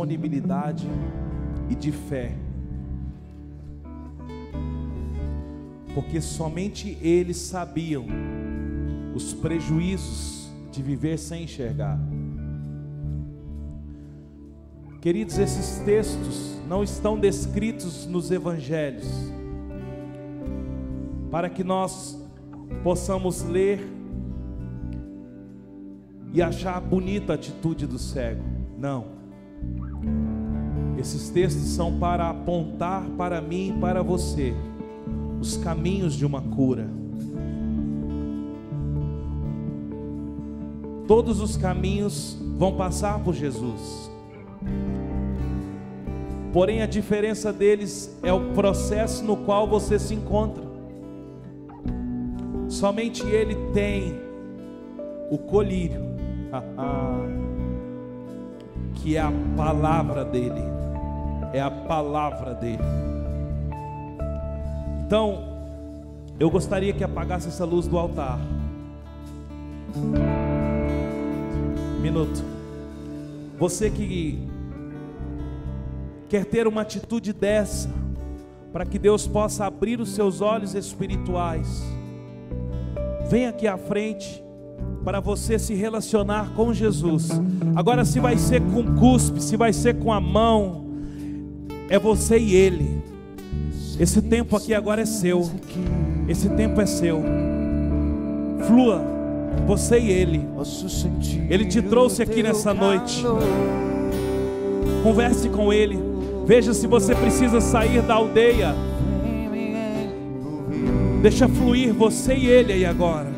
Disponibilidade e de fé, porque somente eles sabiam os prejuízos de viver sem enxergar. Queridos, esses textos não estão descritos nos evangelhos, para que nós possamos ler e achar bonita a atitude do cego. Não. Esses textos são para apontar para mim e para você os caminhos de uma cura. Todos os caminhos vão passar por Jesus. Porém, a diferença deles é o processo no qual você se encontra. Somente Ele tem o colírio, que é a palavra dEle, é a palavra dEle. Então, eu gostaria que apagasse essa luz do altar. Minuto. Você que quer ter uma atitude dessa, para que Deus possa abrir os seus olhos espirituais, vem aqui à frente para você se relacionar com Jesus. Agora, se vai ser com cuspe, se vai ser com a mão, é você e Ele. Esse tempo aqui agora é seu. Esse tempo é seu. Flua, você e Ele. Ele te trouxe aqui nessa noite. Converse com Ele. Veja se você precisa sair da aldeia. Deixa fluir você e ele aí agora.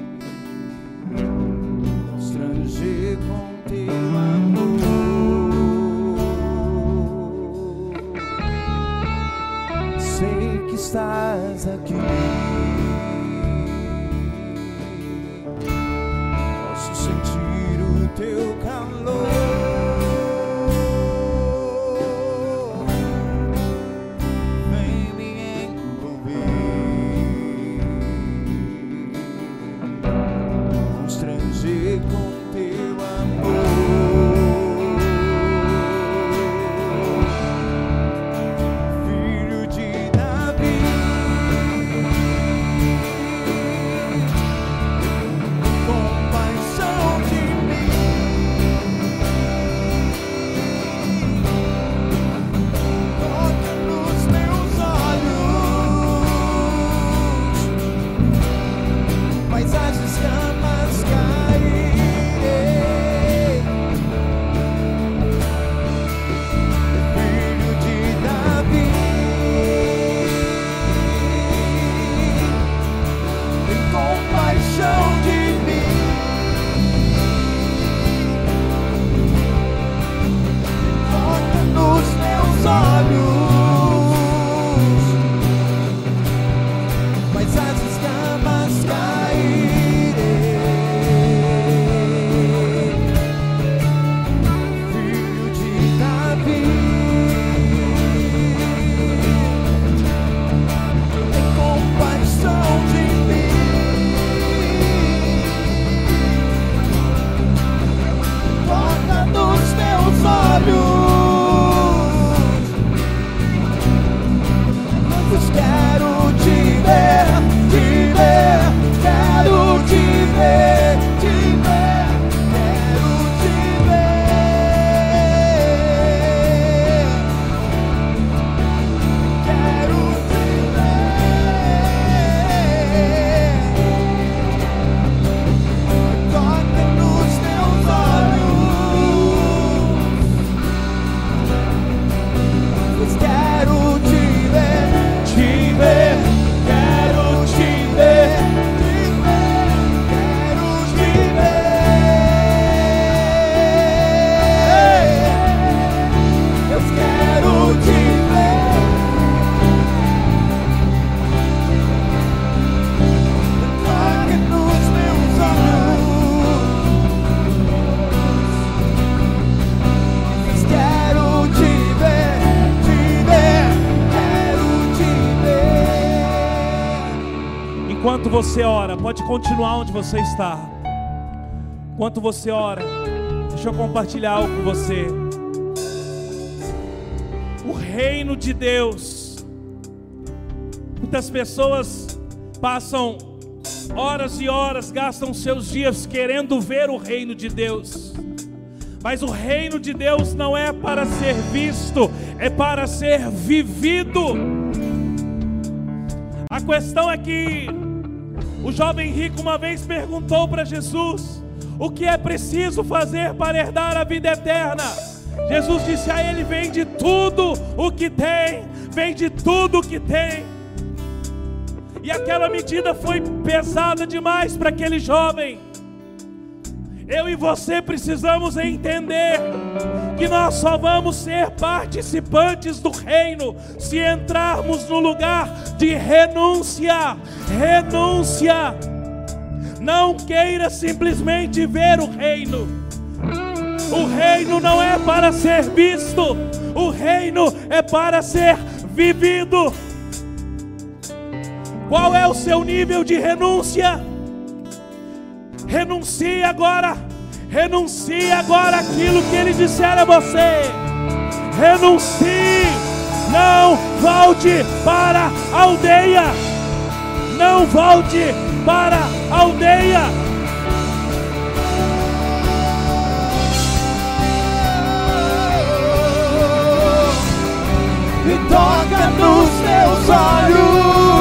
Você ora, pode continuar onde você está. Enquanto você ora, deixa eu compartilhar algo com você. O reino de Deus. Muitas pessoas passam horas e horas, gastam seus dias querendo ver o reino de Deus. Mas o reino de Deus não é para ser visto, é para ser vivido. A questão é que o jovem rico uma vez perguntou para Jesus: O que é preciso fazer para herdar a vida eterna? Jesus disse a ele: Vende tudo o que tem, vende tudo o que tem. E aquela medida foi pesada demais para aquele jovem. Eu e você precisamos entender que nós só vamos ser participantes do reino se entrarmos no lugar de renúncia. Renúncia. Não queira simplesmente ver o reino. O reino não é para ser visto, o reino é para ser vivido. Qual é o seu nível de renúncia? Renuncie agora. Renuncie agora aquilo que ele disser a você. Renuncie. Não volte para a aldeia. Não volte para a aldeia. e toca nos meus olhos,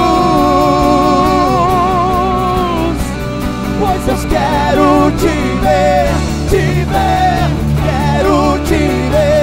eu quero te ver, te ver, quero te ver,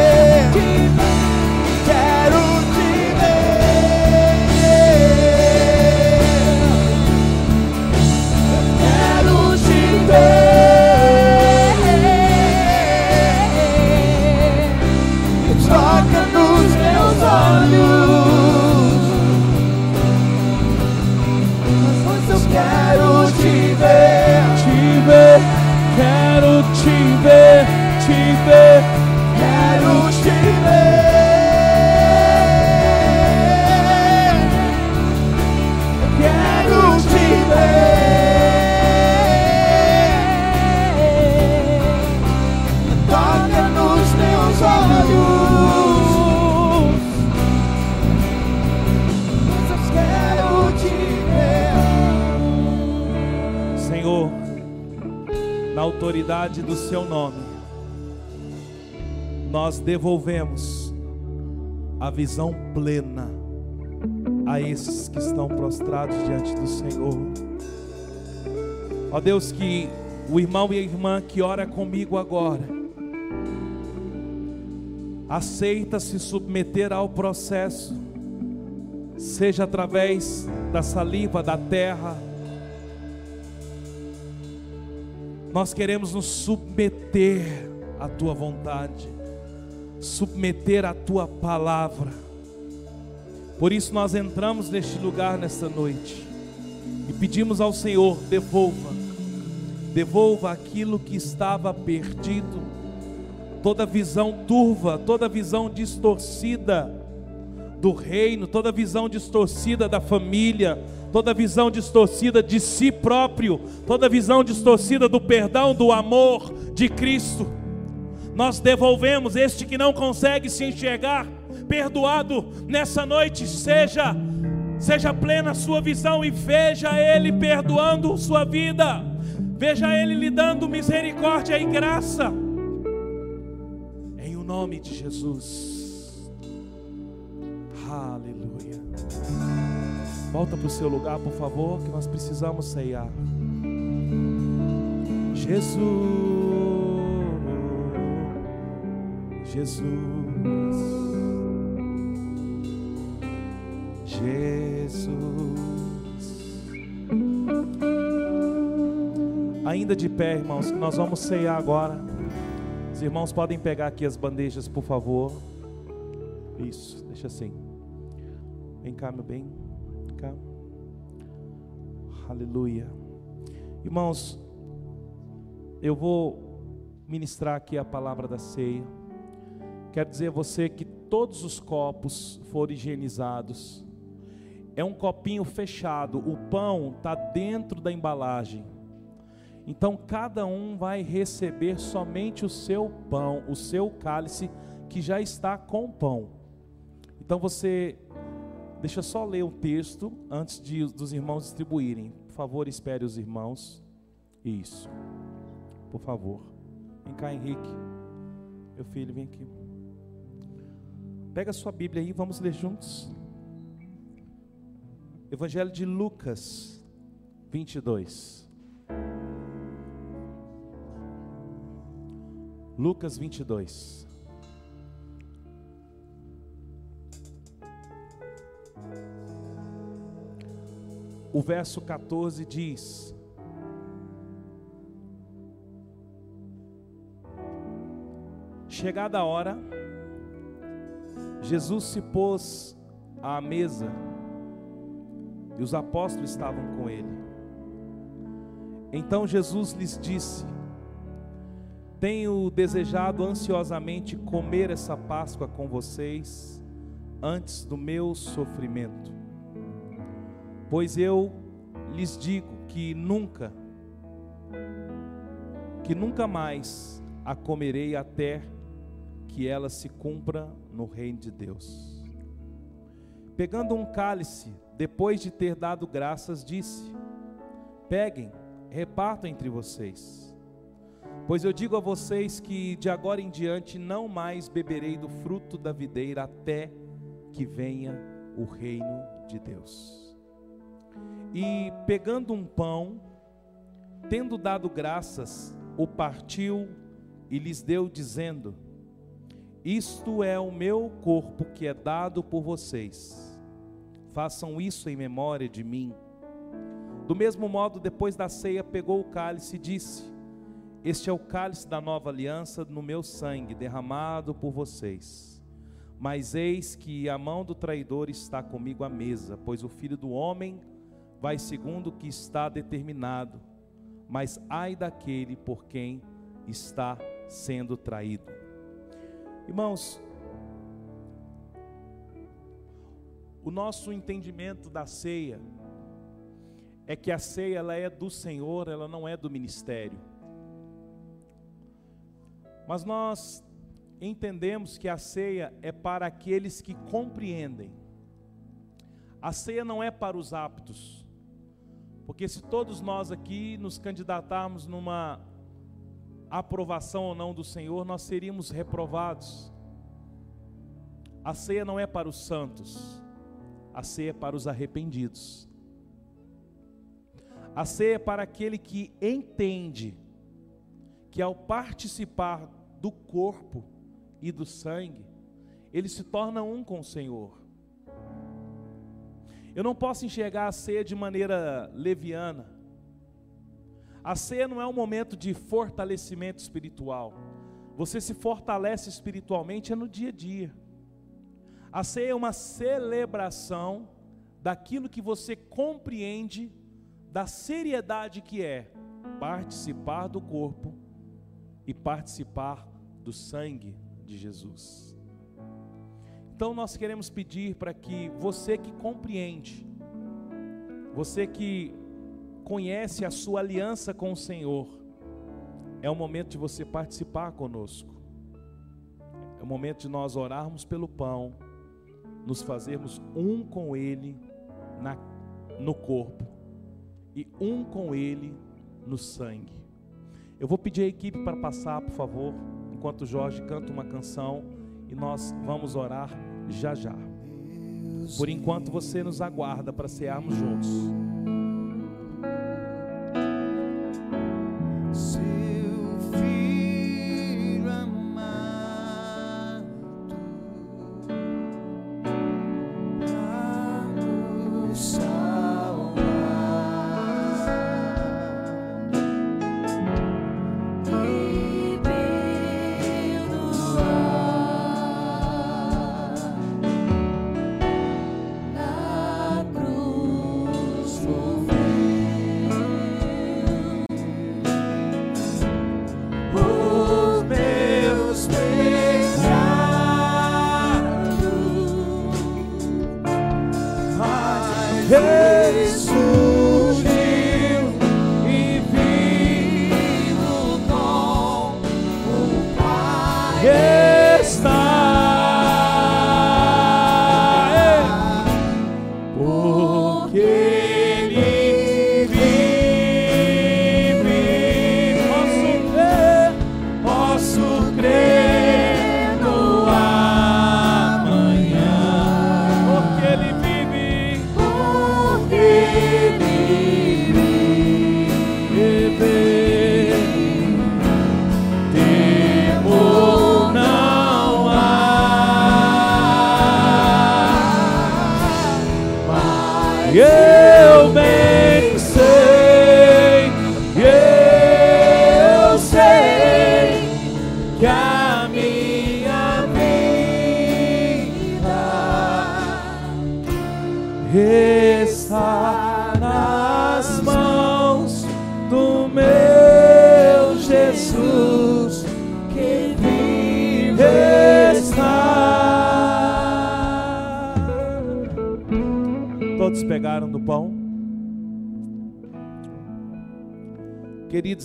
autoridade do Seu nome, nós devolvemos a visão plena a esses que estão prostrados diante do Senhor. Ó Deus, que o irmão e a irmã que ora comigo agora, aceita se submeter ao processo, seja através da saliva da terra, Nós queremos nos submeter à tua vontade, submeter à tua palavra. Por isso nós entramos neste lugar nesta noite e pedimos ao Senhor: devolva, devolva aquilo que estava perdido, toda visão turva, toda visão distorcida do reino, toda visão distorcida da família, toda visão distorcida de si próprio, toda visão distorcida do perdão, do amor de Cristo. Nós devolvemos este que não consegue se enxergar perdoado nessa noite, seja seja plena a sua visão e veja ele perdoando sua vida. Veja ele lhe dando misericórdia e graça. Em o nome de Jesus. Aleluia. Volta para o seu lugar, por favor, que nós precisamos ceiar. Jesus, Jesus, Jesus. Ainda de pé, irmãos, que nós vamos ceiar agora. Os irmãos podem pegar aqui as bandejas, por favor. Isso, deixa assim. Vem cá, meu bem. Aleluia. Irmãos, eu vou ministrar aqui a palavra da ceia. Quero dizer a você que todos os copos foram higienizados. é um copinho fechado, o pão está dentro da embalagem. Então cada um vai receber somente o seu pão, o seu cálice que já está com pão. Então você deixa só ler o texto antes de, dos irmãos distribuírem. Por favor, espere os irmãos. Isso. Por favor. Vem cá, Henrique. Meu filho, vem aqui. Pega a sua Bíblia aí, vamos ler juntos. Evangelho de Lucas 22. Lucas 22. O verso 14 diz: Chegada a hora, Jesus se pôs à mesa e os apóstolos estavam com ele. Então Jesus lhes disse: Tenho desejado ansiosamente comer essa Páscoa com vocês antes do meu sofrimento. Pois eu lhes digo que nunca, que nunca mais a comerei até que ela se cumpra no reino de Deus. Pegando um cálice, depois de ter dado graças, disse: Peguem, repartam entre vocês. Pois eu digo a vocês que de agora em diante não mais beberei do fruto da videira até que venha o reino de Deus. E pegando um pão, tendo dado graças, o partiu e lhes deu, dizendo: Isto é o meu corpo que é dado por vocês Façam isso em memória de mim. Do mesmo modo, depois da ceia, pegou o cálice e disse: Este é o cálice da nova aliança no meu sangue, derramado por vocês. Mas eis que a mão do traidor está comigo à mesa, pois o filho do homem vai segundo o que está determinado. Mas ai daquele por quem está sendo traído. Irmãos, O nosso entendimento da ceia é que a ceia ela é do Senhor, ela não é do ministério. Mas nós entendemos que a ceia é para aqueles que compreendem. A ceia não é para os aptos. Porque se todos nós aqui nos candidatarmos numa aprovação ou não do Senhor, nós seríamos reprovados. A ceia não é para os santos. A ceia é para os arrependidos. A ceia é para aquele que entende que ao participar do corpo e do sangue, ele se torna um com o Senhor. Eu não posso enxergar a ceia de maneira leviana. A ceia não é um momento de fortalecimento espiritual. Você se fortalece espiritualmente é no dia a dia. A ceia é uma celebração daquilo que você compreende da seriedade que é participar do corpo e participar do sangue de Jesus. Então nós queremos pedir para que você que compreende, você que conhece a sua aliança com o Senhor, é o momento de você participar conosco. É o momento de nós orarmos pelo pão nos fazermos um com Ele na, no corpo e um com Ele no sangue. Eu vou pedir a equipe para passar, por favor, enquanto Jorge canta uma canção e nós vamos orar já já. Por enquanto você nos aguarda para cearmos juntos.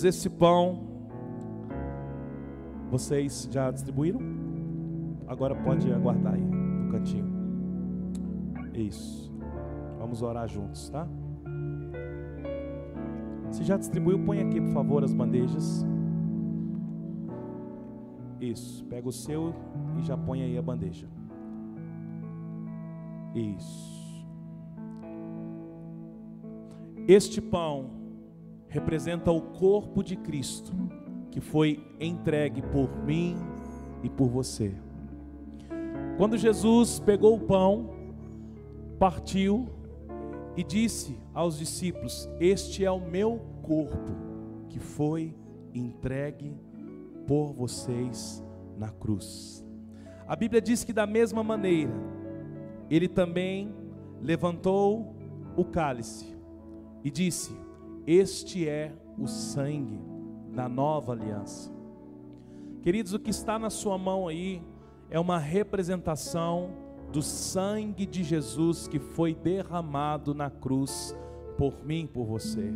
Esse pão vocês já distribuíram? Agora pode aguardar aí no cantinho. Isso. Vamos orar juntos, tá? Se já distribuiu, põe aqui, por favor, as bandejas. Isso. Pega o seu e já põe aí a bandeja. Isso. Este pão representa o corpo de Cristo, que foi entregue por mim e por você. Quando Jesus pegou o pão, partiu e disse aos discípulos: Este é o meu corpo, que foi entregue por vocês na cruz. A Bíblia diz que da mesma maneira, ele também levantou o cálice e disse: Este é o sangue da nova aliança. Queridos, o que está na sua mão aí é uma representação do sangue de Jesus que foi derramado na cruz por mim por você.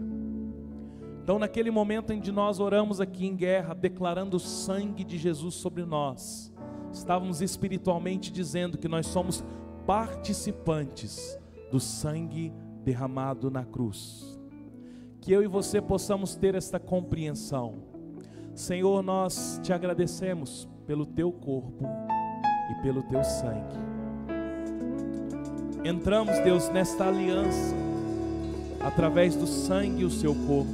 Então, naquele momento em que nós oramos aqui em guerra, declarando o sangue de Jesus sobre nós, estávamos espiritualmente dizendo que nós somos participantes do sangue derramado na cruz. Que eu e você possamos ter esta compreensão. Senhor, nós te agradecemos pelo teu corpo e pelo teu sangue. Entramos, Deus, nesta aliança através do sangue e o seu corpo.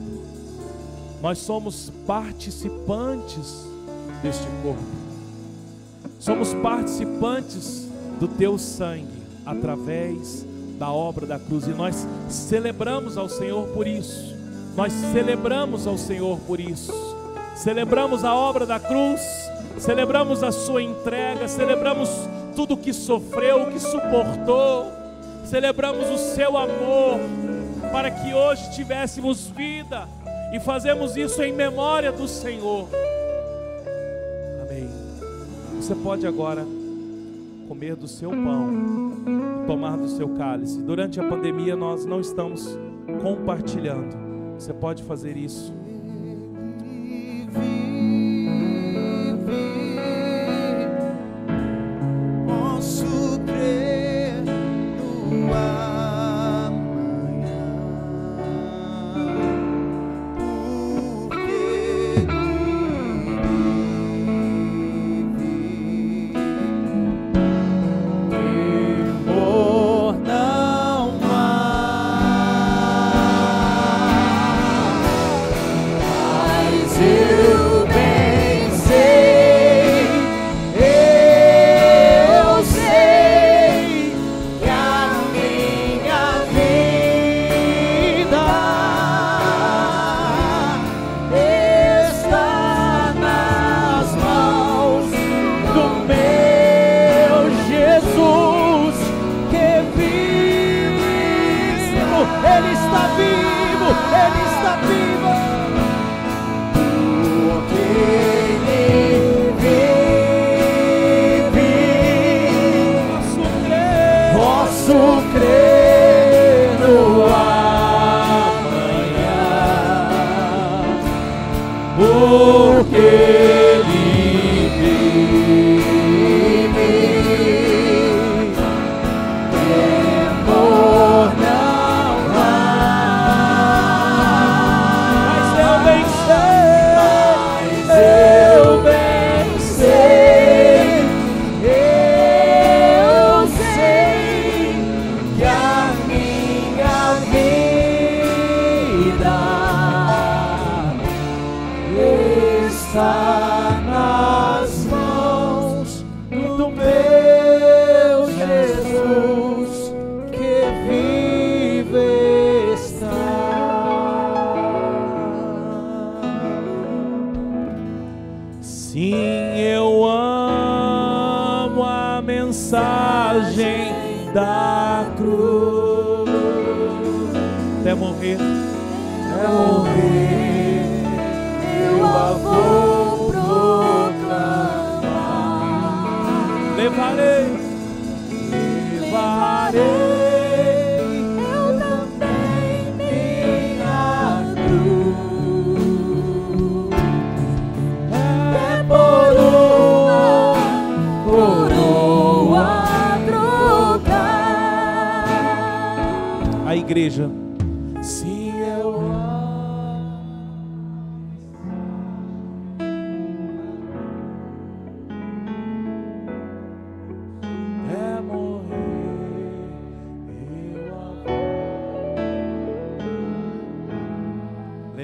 Nós somos participantes deste corpo. Somos participantes do teu sangue através da obra da cruz e nós celebramos ao Senhor por isso. Nós celebramos ao Senhor por isso. Celebramos a obra da cruz, celebramos a sua entrega, celebramos tudo que sofreu, o que suportou. Celebramos o seu amor para que hoje tivéssemos vida e fazemos isso em memória do Senhor. Amém. Você pode agora comer do seu pão, tomar do seu cálice. Durante a pandemia nós não estamos compartilhando. Você pode fazer isso.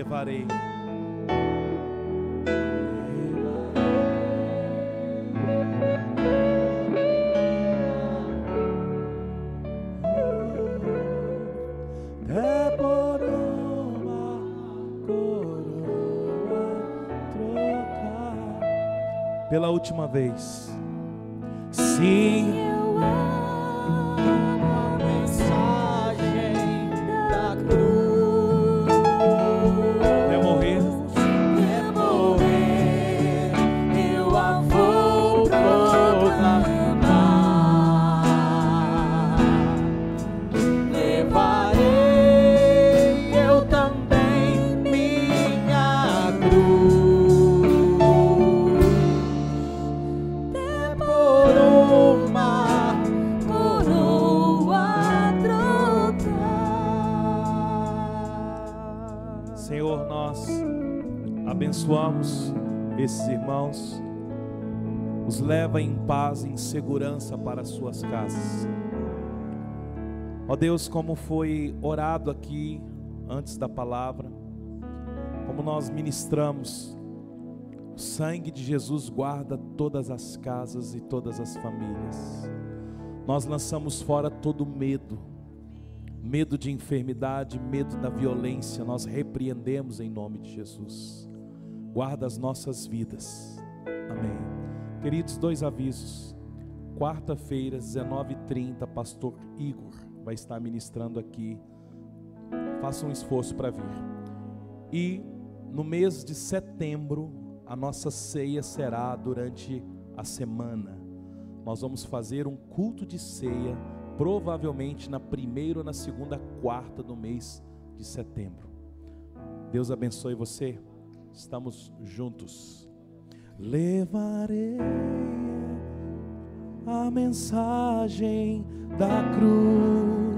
Levarei. Pela última vez. Sim, segurança para as suas casas. Ó Deus, como foi orado aqui antes da palavra, como nós ministramos, o sangue de Jesus guarda todas as casas e todas as famílias. Nós lançamos fora todo medo, medo de enfermidade, medo da violência, nós repreendemos em nome de Jesus. Guarda as nossas vidas. Amém. Queridos, dois avisos. Quarta-feira, 19h30, pastor Igor vai estar ministrando aqui. Faça um esforço para vir. E no mês de setembro, a nossa ceia será durante a semana. Nós vamos fazer um culto de ceia, provavelmente na primeira ou na segunda quarta do mês de setembro. Deus abençoe você. Estamos juntos. Levarei a mensagem da cruz.